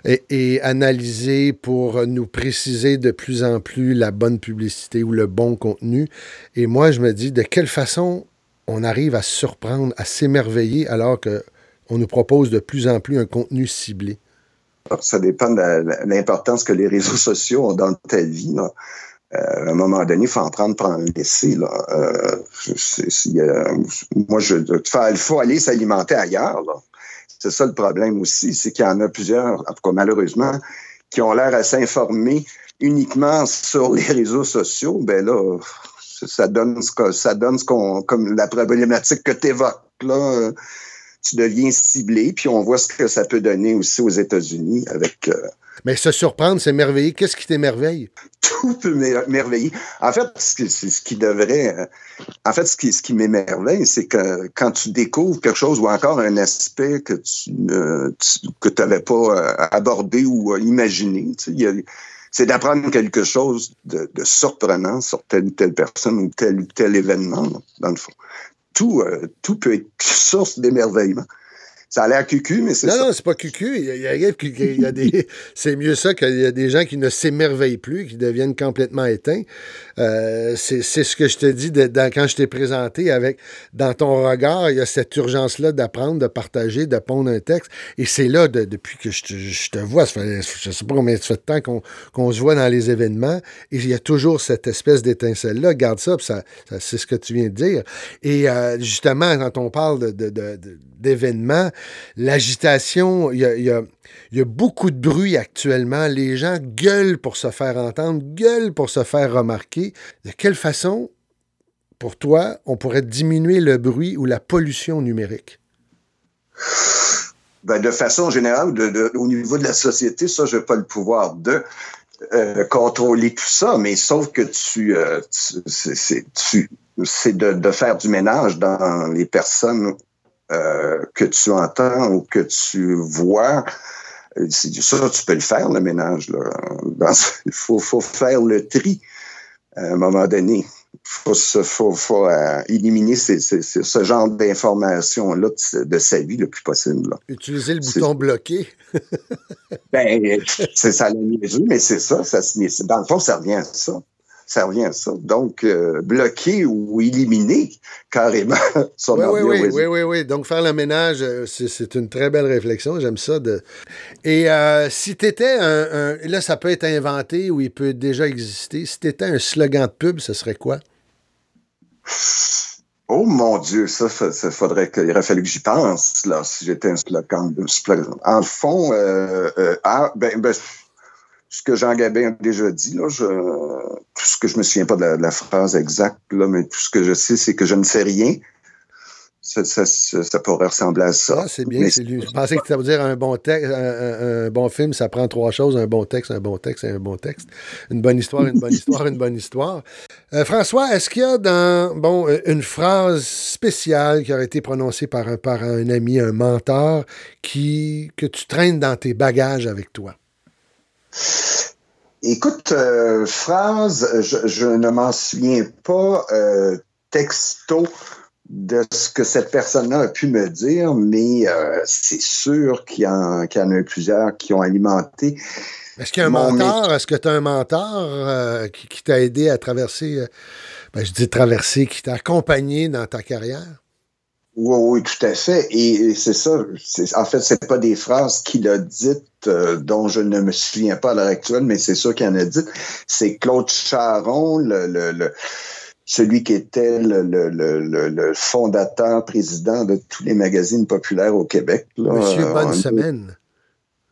est, analysé pour nous préciser de plus en plus la bonne publicité ou le bon contenu. Et moi, je me dis, de quelle façon on arrive à surprendre, à s'émerveiller alors qu'on nous propose de plus en plus un contenu ciblé? Ça dépend de l'importance que les réseaux sociaux ont dans ta vie. Là. Euh, à un moment donné, il faut en prendre pour en laisser. Là. Euh, moi, je, il faut aller s'alimenter ailleurs. C'est ça le problème aussi, c'est qu'il y en a plusieurs, en tout cas malheureusement, qui ont l'air à s'informer uniquement sur les réseaux sociaux. Ben là, ça donne ce que ça donne ce qu'on comme la problématique que tu évoques. Là, euh, tu deviens ciblé, puis on voit ce que ça peut donner aussi aux États-Unis avec. Mais se surprendre, c'est merveilleux. Qu'est-ce qui t'émerveille? tout peut m'émerveiller. En fait, ce qui, devrait. Euh, en fait, ce qui, ce qui m'émerveille, c'est que quand tu découvres quelque chose ou encore un aspect que tu n'avais pas euh, abordé ou euh, imaginé, c'est d'apprendre quelque chose de, surprenant sur telle ou telle personne ou tel ou tel événement, dans le fond. Tout, tout peut être source d'émerveillement. Ça a l'air cucu, mais c'est ça. Non, non, c'est pas cucu. Il y a, il y a des, c'est mieux ça qu'il y a des gens qui ne s'émerveillent plus, qui deviennent complètement éteints. Euh, c'est ce que je te dis de, quand je t'ai présenté avec, dans ton regard, il y a cette urgence-là d'apprendre, de partager, de pondre un texte. Et c'est là, depuis que je te, je te vois, ça fait, je sais pas combien ça fait de temps qu'on qu'on se voit dans les événements, et il y a toujours cette espèce d'étincelle-là. Garde ça, ça, ça c'est ce que tu viens de dire. Et euh, justement, quand on parle d'événements, l'agitation, il y a, beaucoup de bruit actuellement. Les gens gueulent pour se faire entendre, gueulent pour se faire remarquer. De quelle façon, pour toi, on pourrait diminuer le bruit ou la pollution numérique? Ben, de façon générale, au niveau de la société, ça, je n'ai pas le pouvoir de euh, contrôler tout ça, mais sauf que tu, euh, c'est de, de, faire du ménage dans les personnes euh, que tu entends ou que tu vois, euh, ça, tu peux le faire, le ménage. il faut, faire le tri à un moment donné. Il faut, faut, euh, éliminer ce genre d'informations-là de, sa vie le plus possible. Utiliser le bouton bloqué. ben, c'est ça, mais c'est ça, ça. Dans le fond, ça revient à ça ça revient à ça. Donc, euh, bloquer ou éliminer carrément son oui, oui, oui, oui, oui, oui. Donc, faire le ménage, euh, c'est une très belle réflexion. J'aime ça. De... Et euh, si tu étais un, Là, ça peut être inventé ou il peut déjà exister. Si tu étais un slogan de pub, ce serait quoi? Oh mon Dieu, ça, ça, faudrait qu'il aurait fallu que j'y pense, là, si j'étais un slogan de En fond, ah, ben, ben ce que Jean Gabin a déjà dit, là, je, tout ce que je me souviens pas de la, de la phrase exacte, là, mais tout ce que je sais, c'est que je ne sais rien. Ça, ça, ça, ça pourrait ressembler à ça. Ah, c'est bien. C'est lui. Je pensais que ça veut dire un bon texte, un, un- un bon film, ça prend trois choses un bon texte, un bon texte et un bon texte. Une bonne histoire, une bonne histoire, une bonne histoire. Euh, François, est-ce qu'il y a dans bon euh, une phrase spéciale qui aurait été prononcée par un par un ami, un mentor, qui que tu traînes dans tes bagages avec toi? Écoute, euh, phrase, je, je ne m'en souviens pas euh, texto de ce que cette personne-là a pu me dire, mais euh, c'est sûr qu'il y, en- qu'il y en a eu plusieurs qui ont alimenté. Est-ce qu'il y a un mentor? Est-ce que tu as un mentor euh, qui, qui t'a aidé à traverser, euh, ben, je dis traverser, qui t'a accompagné dans ta carrière? Oui, oui, tout à fait. Et, c'est ça. En fait, c'est pas des phrases qu'il a dites euh, dont je ne me souviens pas à l'heure actuelle, mais c'est sûr qu'il en a dites. C'est Claude Charon, le, le- le- celui qui était le, le- le- le- le fondateur, président de tous les magazines populaires au Québec. là. Monsieur Euh, Bonne on- Semaine.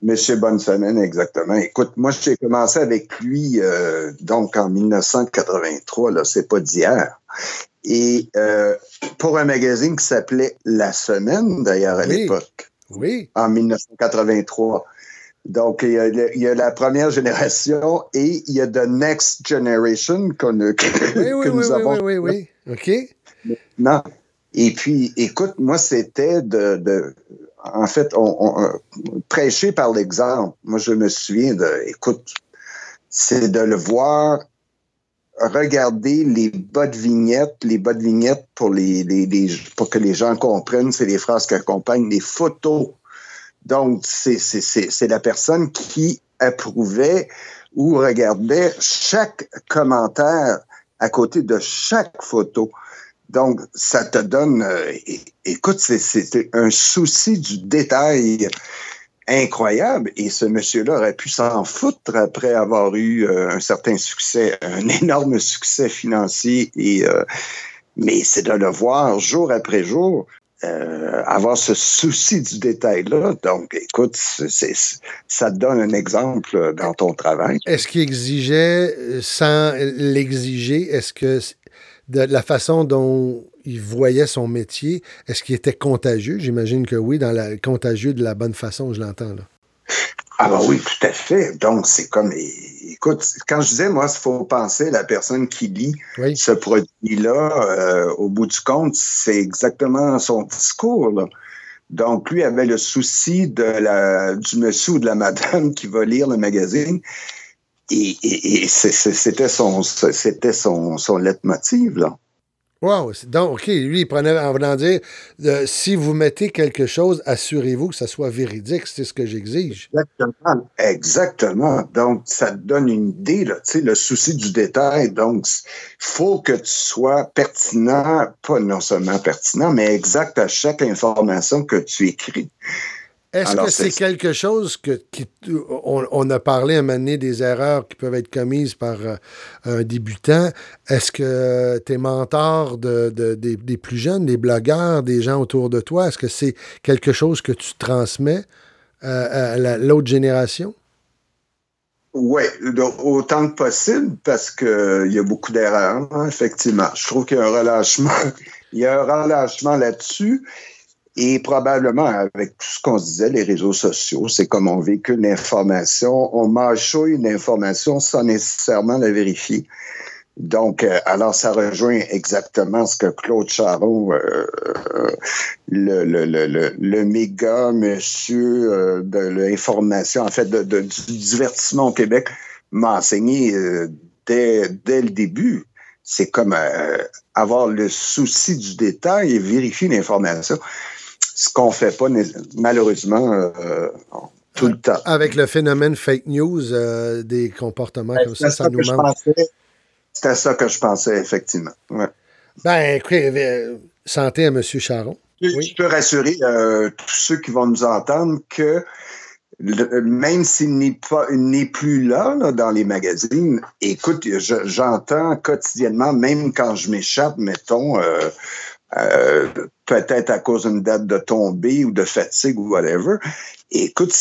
Monsieur Bonne Semaine, exactement. Écoute, moi, j'ai commencé avec lui euh, donc en 1983, là, c'est pas d'hier. Et euh, pour un magazine qui s'appelait La Semaine, d'ailleurs, à Oui. l'époque, Oui. en 1983. Donc, il y, a, il y a la première génération et il y a The Next Generation qu'on Oui, oui, que oui, nous oui, avons oui, oui, oui. OK. non. Et puis, écoute, moi, c'était de, de- en fait, on, on- euh, prêcher par l'exemple. Moi, je me souviens de, écoute, c'est de le voir regarder les bas de vignettes, les bas de vignettes pour les, les- les- pour que les gens comprennent, c'est les phrases qui accompagnent les photos. Donc, c'est, la personne qui approuvait ou regardait chaque commentaire à côté de chaque photo. Donc, ça te donne, euh, écoute, c'est un souci du détail incroyable. Et ce monsieur-là aurait pu s'en foutre après avoir eu euh, un certain succès, un énorme succès financier. Et, euh, mais c'est de le voir jour après jour. euh, avoir ce souci du détail-là. Donc, écoute, c'est, ça te donne un exemple dans ton travail. Est-ce qu'il exigeait euh, sans l'exiger? Est-ce que de la façon dont il voyait son métier, est-ce qu'il était contagieux? J'imagine que oui, dans la contagieux de la bonne façon, je l'entends là. Ah ben oui, tout à fait. Donc, c'est comme, écoute, quand je disais, moi, il faut penser à la personne qui lit Oui. ce produit-là, euh, au bout du compte, c'est exactement son discours. Là. Donc, lui avait le souci de la, du monsieur ou de la madame qui va lire le magazine. Et, et- c'était son, c'était son, son leitmotiv, là. Wow. Donc, OK, lui, il prenait en voulant dire euh, si vous mettez quelque chose, assurez-vous que ça soit véridique, c'est ce que j'exige. Exactement. Exactement. Donc, ça te donne une idée, là, tu sais, le souci du détail. Donc, il faut que tu sois pertinent, pas non seulement pertinent, mais exact à chaque information que tu écris. Est-ce que c'est quelque chose que qui, on, on a parlé un moment donné des erreurs qui peuvent être commises par euh, un débutant? Est-ce que tes mentors de, de- des, des plus jeunes, des blogueurs, des gens autour de toi, est-ce que c'est quelque chose que tu transmets euh, à la- l'autre génération? Oui, autant que possible, parce qu'il y a beaucoup d'erreurs, hein, effectivement. Je trouve qu'il y a un relâchement. Il y a un relâchement là-dessus. Et probablement, avec tout ce qu'on disait, les réseaux sociaux, c'est comme on véhicule l'information, on mâchouille une information sans nécessairement la vérifier. Donc, euh, alors, ça rejoint exactement ce que Claude Charon, euh, euh, le, le, le, le, méga monsieur euh, de l'information, en fait, du divertissement au Québec, m'a enseigné euh, dès, dès le début. C'est comme avoir le souci du détail et vérifier l'information. Ce qu'on fait pas, malheureusement, euh, tout le temps. Avec le phénomène fake news, euh, des comportements comme ça, ça ça nous manque. C'était ça que je pensais, effectivement. Ouais. Ben, écoutez, euh, santé à M. Charon. Oui. Je peux rassurer euh, tous ceux qui vont nous entendre que le- même s'il n'est pas il n'est plus là, là, dans les magazines, écoute, je- j'entends quotidiennement, même quand je m'échappe, mettons, euh, euh, peut-être à cause d'une date de tombée ou de fatigue ou whatever, écoute,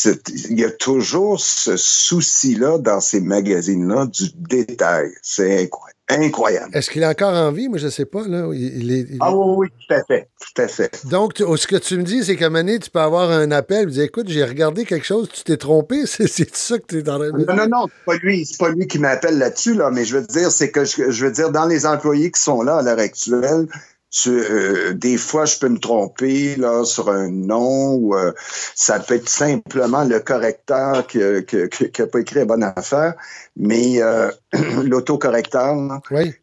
il y a toujours ce souci-là dans ces magazines-là du détail. C'est incroyable. Incroyable. Est-ce qu'il est encore en vie? Moi, je ne sais pas. Là. Il, est, Ah oui, oui, tout à fait. Tout à fait. Donc, ce que tu me dis, c'est qu'à un moment donné, tu peux avoir un appel et dire Écoute, j'ai regardé quelque chose, tu t'es trompé. C'est ça que tu es en train de? Non, non, non, c'est pas lui. C'est pas lui qui m'appelle là-dessus, là, mais je veux dire, c'est que je, je, veux dire, dans les employés qui sont là à l'heure actuelle, euh, des fois, je peux me tromper là, sur un nom ou euh, ça peut être simplement le correcteur qui n'a qui, pas écrit la bonne affaire, mais euh, l'autocorrecteur. Oui.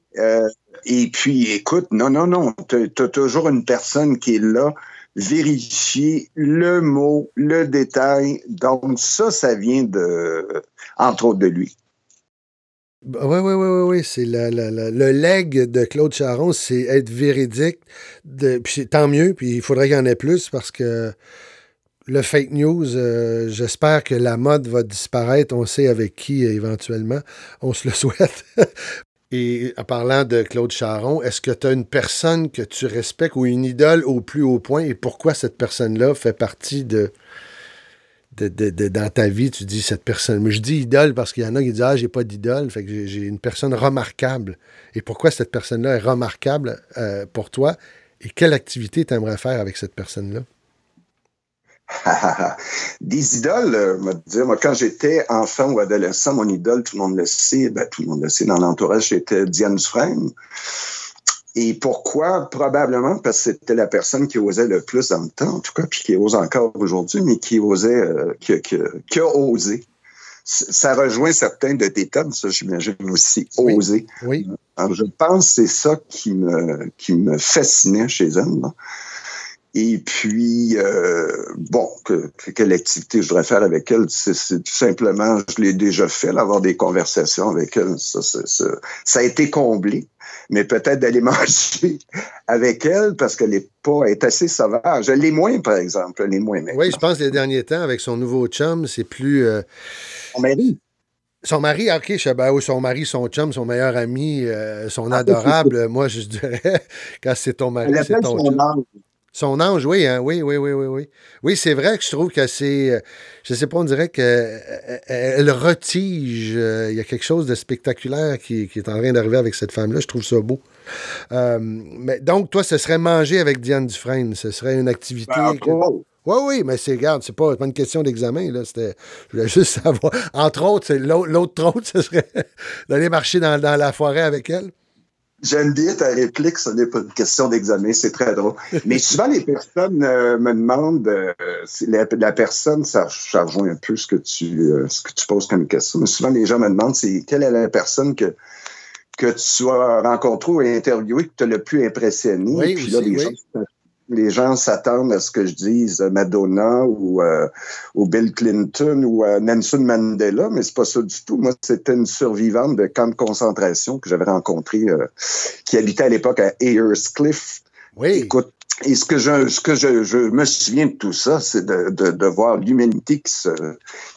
et puis, écoute, non, non, non, tu as toujours une personne qui est là, vérifier le mot, le détail. Donc, ça, ça vient de, entre autres de lui. Oui, oui, oui, oui. C'est le leg de Claude Charon, c'est être véridique. De, puis tant mieux, puis il faudrait qu'il y en ait plus parce que le fake news, euh, j'espère que la mode va disparaître. On sait avec qui éventuellement. On se le souhaite. Et en parlant de Claude Charon, est-ce que tu as une personne que tu respectes ou une idole au plus haut point? Et pourquoi cette personne-là fait partie de, dans ta vie, tu dis cette personne. Mais je dis idole parce qu'il y en a qui disent Ah, j'ai pas d'idole. Fait que j'ai une personne remarquable. Et pourquoi cette personne-là est remarquable euh, pour toi? Et quelle activité tu aimerais faire avec cette personne-là? Des idoles, euh, dire, moi, quand j'étais enfant ou adolescent, mon idole, tout le monde le sait, ben, tout le monde le sait dans l'entourage, c'était Diane Dufresne. Et pourquoi? Probablement parce que c'était la personne qui osait le plus dans le temps, en tout cas, puis qui ose encore aujourd'hui, mais qui osait, euh, qui, qui, a osé. Ça rejoint certains de tes thèmes, ça, j'imagine aussi, oser. Oui. Alors, je pense que c'est ça qui me, qui me fascinait chez elle. Et puis, euh, bon, que, quelle activité je voudrais faire avec elle? C'est tout simplement, je l'ai déjà fait, avoir des conversations avec elle. Ça, ça, ça a été comblé. Mais peut-être d'aller manger avec elle parce qu'elle est pas, est assez sauvage. Elle est moins, par exemple. Elle est moins maintenant. Oui, je pense que les derniers temps, avec son nouveau chum, c'est plus. Euh, son mari. Son mari, ok, je sais, ben, son mari, son chum, son meilleur ami, euh, son ah, adorable, moi je dirais, quand c'est ton mari, c'est ton chum. Son ange, oui, hein, oui, oui, oui, oui, oui. Oui, c'est vrai que je trouve que c'est, euh, je sais pas, on dirait qu'elle retige. Euh, il y a quelque chose de spectaculaire qui, est en train d'arriver avec cette femme-là. Je trouve ça beau. Euh, mais donc, toi, ce serait manger avec Diane Dufresne. Ce serait une activité. Ben, Oui, oui, mais c'est, regarde, c'est pas, pas une question d'examen, là. C'était, je voulais juste savoir. Entre autres, l'autre, autre, ce serait d'aller marcher dans la forêt avec elle. J'aime bien ta réplique, ce n'est pas une question d'examen, c'est très drôle. Mais souvent, les personnes euh, me demandent, euh, la, personne, ça, rejoint un peu ce que, tu, euh, ce que tu poses comme question, mais souvent, les gens me demandent, c'est quelle est la personne que, que tu as rencontrée ou interviewée qui t'a le plus impressionné. Oui, Puis là, les gens les gens s'attendent à ce que je dise Madonna ou, euh, Bill Clinton ou euh, Nelson Mandela, mais c'est pas ça du tout. Moi, c'était une survivante de camp de concentration que j'avais rencontrée, euh, qui habitait à l'époque à Ayers Cliff. Oui. Écoute, et ce que je, ce que je, je me souviens de tout ça, c'est de, de, de, voir l'humanité qui, se,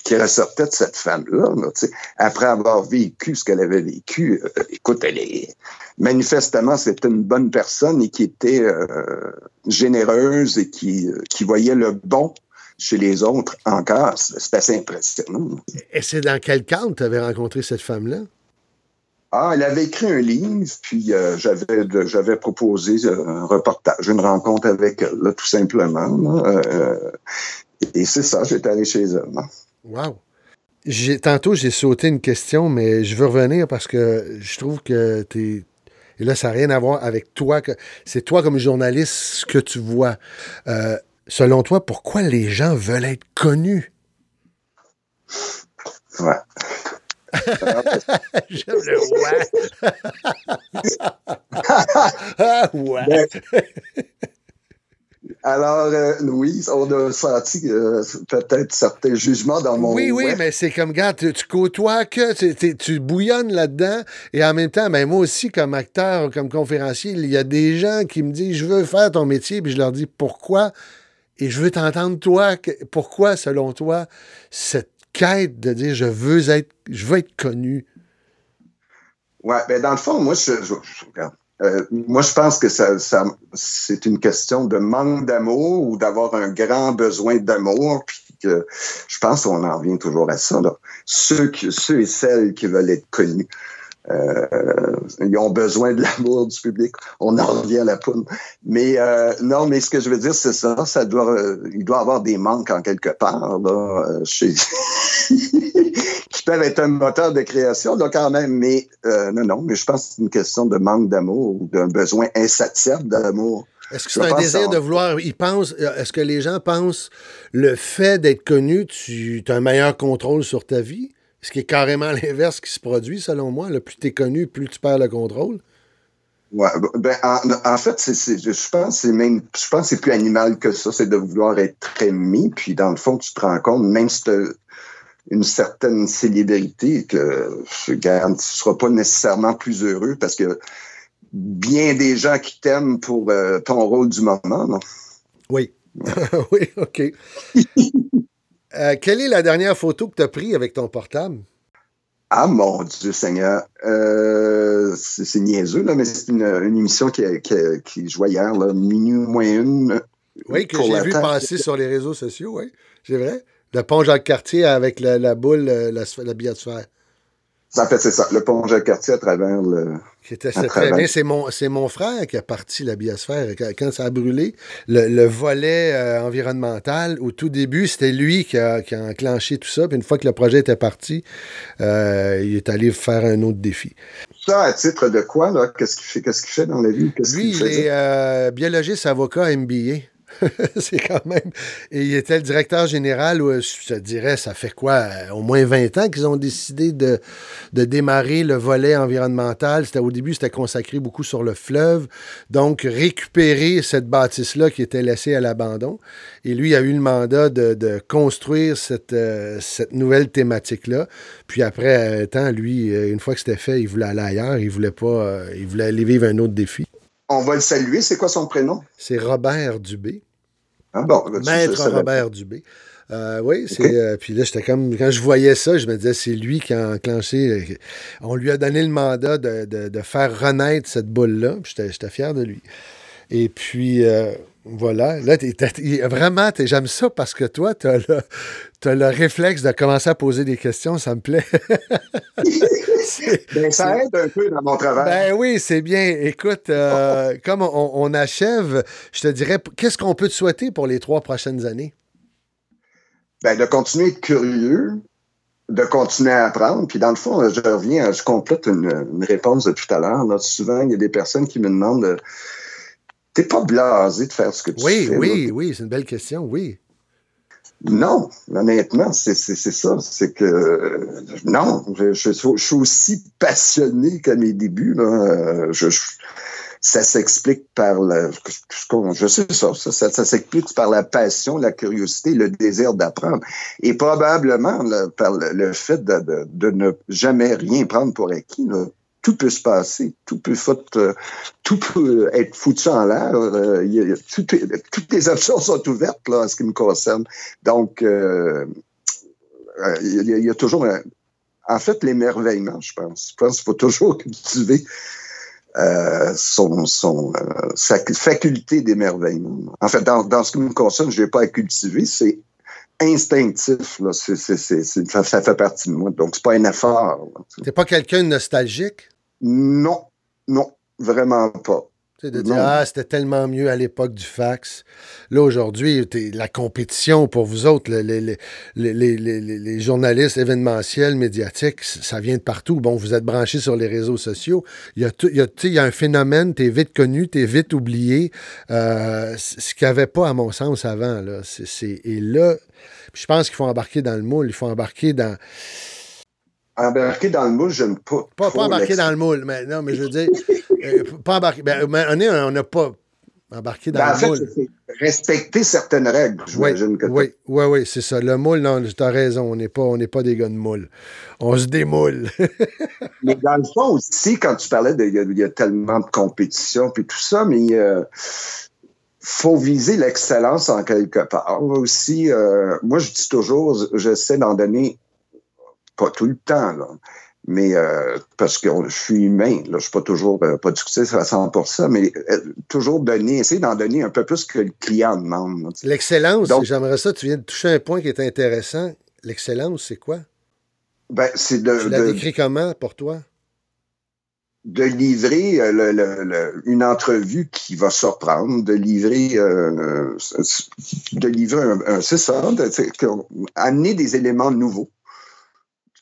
qui ressortait de cette femme-là. Là, après avoir vécu ce qu'elle avait vécu, euh, écoute, elle est manifestement c'était une bonne personne et qui était euh, généreuse et qui, qui voyait le bon chez les autres encore. C'est assez impressionnant. Et c'est dans quel cadre tu avais rencontré cette femme-là? Ah, elle avait écrit un livre, puis euh, j'avais j'avais proposé euh, un reportage, une rencontre avec elle, tout simplement. Euh, et c'est ça, j'étais allé chez elle. Wow. Tantôt, j'ai sauté une question, mais je veux revenir parce que je trouve que tu Et là, ça n'a rien à voir avec toi. C'est toi, comme journaliste, ce que tu vois. selon toi, pourquoi les gens veulent être connus? Ouais. J'aime le ouais. Ben, alors, euh, oui, on a senti euh, peut-être certains jugements dans mon. Oui, oui, mais c'est comme, gars, tu, côtoies que, tu, bouillonnes là-dedans, et en même temps, ben, moi aussi, comme acteur, comme conférencier, il y a des gens qui me disent, je veux faire ton métier, puis je leur dis, pourquoi? Et je veux t'entendre, toi, pourquoi, selon toi, cette quête de dire je veux être, je veux être connu? Ouais, ben dans le fond, moi, je, euh, moi, je pense que ça, c'est une question de manque d'amour ou d'avoir un grand besoin d'amour. que je pense qu'on en revient toujours à ça. Là. Ceux, ceux et celles qui veulent être connus. Euh, ils ont besoin de l'amour du public. On en revient à la poudre. Mais euh, non, mais ce que je veux dire, c'est ça. Ça doit, euh, il doit avoir des manques en quelque part là, euh, chez... qui peuvent être un moteur de création, là, quand même. Mais euh, non, non. Mais je pense que c'est une question de manque d'amour ou d'un besoin insatisfait d'amour. Est-ce que c'est un désir de vouloir. Ils pensent. Est-ce que les gens pensent le fait d'être connu, tu as un meilleur contrôle sur ta vie? Ce qui est carrément l'inverse qui se produit, selon moi. Le plus tu es connu, plus tu perds le contrôle. Ouais, ben, en, en fait, je pense que c'est même, je pense c'est plus animal que ça, c'est de vouloir être aimé, puis dans le fond, tu te rends compte, même si tu une certaine célébrité, que regarde, tu ne seras pas nécessairement plus heureux parce que bien des gens qui t'aiment pour euh, ton rôle du moment, non? Oui. oui, OK. Euh, quelle est la dernière photo que tu as prise avec ton portable? Ah mon Dieu Seigneur. Euh, c'est, niaiseux, là, mais c'est une, une émission qui, qui, qui jouait hier, là, minuit moins une. Oui, que j'ai vu passer sur les réseaux sociaux, oui. C'est vrai? Le pont Jacques-Cartier avec la, la boule, la, la biosphère. En fait, c'est ça. Le pont Jacques-Cartier à travers le. C'est très bien. C'est mon, c'est mon frère qui a parti la biosphère. Quand ça a brûlé, le, le volet euh, environnemental, au tout début, c'était lui qui a, qui a, enclenché tout ça. Puis une fois que le projet était parti, euh, il est allé faire un autre défi. Ça, à titre de quoi, là? Qu'est-ce qu'il fait, qu'est-ce qu'il fait dans la vie? Lui, il est euh, biologiste, avocat, MBA. c'est quand même. Et il était le directeur général, où, je te dirais, ça fait quoi, au moins 20 ans qu'ils ont décidé de, de démarrer le volet environnemental. C'était, au début, c'était consacré beaucoup sur le fleuve. Donc, récupérer cette bâtisse-là qui était laissée à l'abandon. Et lui a eu le mandat de, de construire cette, euh, cette nouvelle thématique-là. Puis après un temps, lui, euh, une fois que c'était fait, il voulait aller ailleurs. Il voulait pas, euh, il voulait aller vivre un autre défi. On va le saluer. C'est quoi son prénom? C'est Robert Dubé. Ah bon, Maître Robert Dubé. Euh, oui, c'est. Okay. Euh, puis là, j'étais comme. Quand je voyais ça, je me disais, c'est lui qui a enclenché. On lui a donné le mandat de, de, de faire renaître cette boule-là. Puis j'étais fier de lui. Et puis, euh, voilà. Là, vraiment, j'aime ça parce que toi, tu as le, réflexe de commencer à poser des questions. Ça me plaît. ben, ça aide un peu dans mon travail. Ben oui, c'est bien. Écoute, euh, comme on, on, achève, je te dirais, qu'est-ce qu'on peut te souhaiter pour les trois prochaines années? Ben, de continuer à être curieux, de continuer à apprendre. Puis dans le fond, je reviens, je complète une, une réponse de tout à l'heure. Souvent, il y a des personnes qui me demandent euh, T'es pas blasé de faire ce que tu oui, fais. Oui, oui, oui, c'est une belle question, oui. Non, honnêtement, c'est ça. C'est que non, je, je, je, suis aussi passionné qu'à mes débuts. Là. Je, je, ça s'explique par la, je sais ça, ça, ça, ça s'explique par la passion, la curiosité, le désir d'apprendre, et probablement là, par le, le fait de, de, de, ne jamais rien prendre pour acquis. Là tout peut se passer, tout peut, foutre, tout peut être foutu en l'air. Euh, tout, toutes les options sont ouvertes là, en ce qui me concerne. Donc, euh, il, y a, toujours, en fait, l'émerveillement, je pense. Je pense qu'il faut toujours cultiver euh, son, euh, sa faculté d'émerveillement. En fait, dans, ce qui me concerne, je n'ai pas à cultiver, c'est instinctif. Là. Ça, fait partie de moi. Donc, c'est pas un effort. T'es pas quelqu'un de nostalgique? Non, non, vraiment pas. Tu de dire, ah, c'était tellement mieux à l'époque du fax. Là, aujourd'hui, la compétition pour vous autres, les, les, les, les, journalistes événementiels, médiatiques, ça vient de partout. Bon, vous êtes branchés sur les réseaux sociaux. Il y a, il y a, il y a un phénomène, tu es vite connu, tu es vite oublié. Euh, ce qu'il n'y avait pas, à mon sens, avant. Là. C est, c est, et là, je pense qu'il faut embarquer dans le moule, il faut embarquer dans Embarquer dans le moule, j'aime pas. Pas, pas embarquer dans le moule, mais non, mais je veux dire, euh, pas embarquer. Ben, on n'a pas embarqué dans ben, le en fait, moule. Respecter certaines règles, j'imagine. Oui, oui, oui, oui, c'est ça. Le moule, non, tu as raison, on n'est pas, on pas des gars de moule. On se démoule. mais dans le fond aussi, quand tu parlais de, il y, y, a tellement de compétition puis tout ça, mais euh, faut viser l'excellence en quelque part. Aussi, euh, moi, je dis toujours, j'essaie d'en donner pas tout le temps, là. Mais euh, parce que je suis humain, là, je suis pas toujours euh, productif à 100 mais euh, toujours donner, essayer d'en donner un peu plus que le client demande. L'excellence, j'aimerais ça, tu viens de toucher un point qui est intéressant. L'excellence, c'est quoi? Ben, c'est de. Tu l'as décrit comment pour toi? de livrer euh, une entrevue qui va surprendre, de livrer, euh, de livrer un, c'est ça, amener des éléments nouveaux,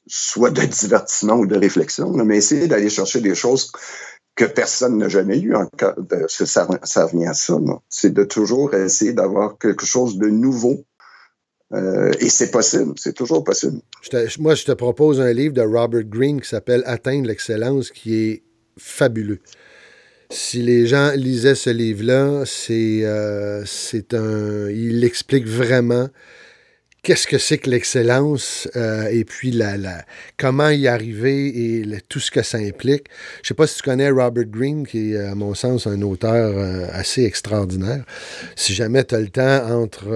soit de divertissement ou de réflexion, mais essayer d'aller chercher des choses que personne n'a jamais eues encore. Ça, ça revient à ça. C'est de toujours essayer d'avoir quelque chose de nouveau euh, et c'est possible, c'est toujours possible. moi, je te propose un livre de Robert Greene qui s'appelle Atteindre l'excellence, qui est fabuleux. Si les gens lisaient ce livre-là, c'est euh, un. Il explique vraiment qu'est-ce que c'est que l'excellence euh, et puis la, la, comment y arriver et tout ce que ça implique. Je ne sais pas si tu connais Robert Greene, qui est, à mon sens, un auteur euh, assez extraordinaire. Si jamais tu as le temps entre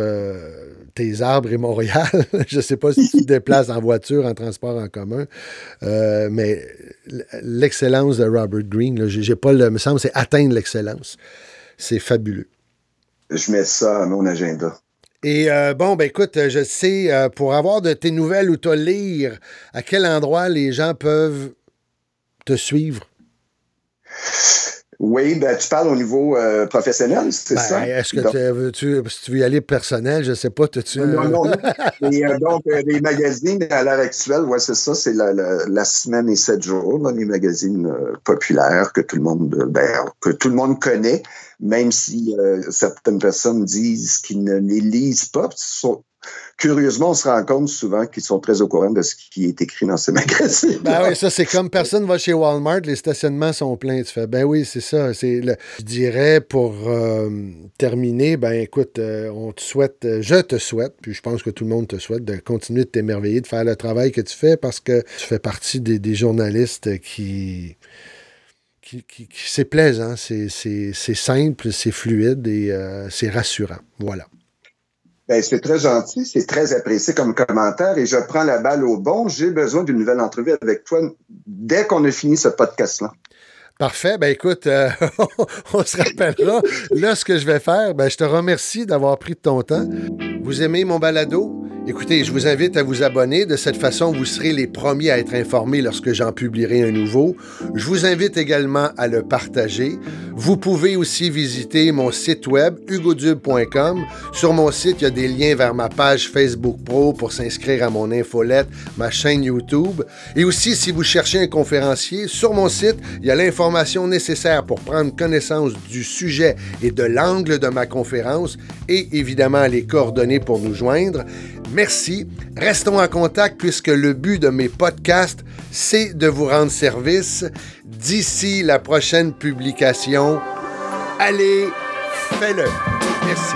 tes arbres et Montréal. je ne sais pas si tu te déplaces en voiture, en transport en commun, euh, mais l'excellence de Robert Greene, j'ai pas le, me semble, c'est atteindre l'excellence. C'est fabuleux. Je mets ça à mon agenda. Et euh, bon, ben écoute, je sais, euh, pour avoir de tes nouvelles ou te lire, à quel endroit les gens peuvent te suivre? Oui, ben, tu parles au niveau euh, professionnel, c'est ben, ça? Est-ce que tu, si tu veux y aller personnel, je ne sais pas, tu Non, non, non. Et, euh, donc, euh, les magazines, à l'heure actuelle, ouais, c'est ça, c'est la, la, semaine et sept jours, les magazines populaires que tout le monde, ben, que tout le monde connaît, même si certaines personnes disent qu'ils ne les lisent pas, sont, curieusement, on se rend compte souvent qu'ils sont très au courant de ce qui est écrit dans ces magazines. Ben oui, ça, c'est comme personne va chez Walmart, les stationnements sont pleins. Tu fais, ben oui, c'est ça. C'est Je dirais, pour euh, terminer, ben écoute, euh, on te souhaite, euh, je te souhaite, puis je pense que tout le monde te souhaite, de continuer de t'émerveiller, de faire le travail que tu fais parce que tu fais partie des, journalistes qui. Qui, c'est plaisant, c'est simple, c'est fluide et c'est rassurant. Voilà. Ben, c'est très gentil, c'est très apprécié comme commentaire et je prends la balle au bon. J'ai besoin d'une nouvelle entrevue avec toi dès qu'on a fini ce podcast-là. Parfait. Ben écoute, euh, on se rappellera. Là, ce que je vais faire, ben, je te remercie d'avoir pris ton temps. Vous aimez mon balado? Écoutez, je vous invite à vous abonner. De cette façon, vous serez les premiers à être informés lorsque j'en publierai un nouveau. Je vous invite également à le partager. Vous pouvez aussi visiter mon site web hugodube.com. Sur mon site, il y a des liens vers ma page Facebook Pro pour s'inscrire à mon infolette, ma chaîne YouTube. Et aussi, si vous cherchez un conférencier, sur mon site, il y a l'information nécessaire pour prendre connaissance du sujet et de l'angle de ma conférence et évidemment les coordonnées pour nous joindre. Merci. Restons en contact puisque le but de mes podcasts, c'est de vous rendre service. D'ici la prochaine publication, allez, fais-le. Merci.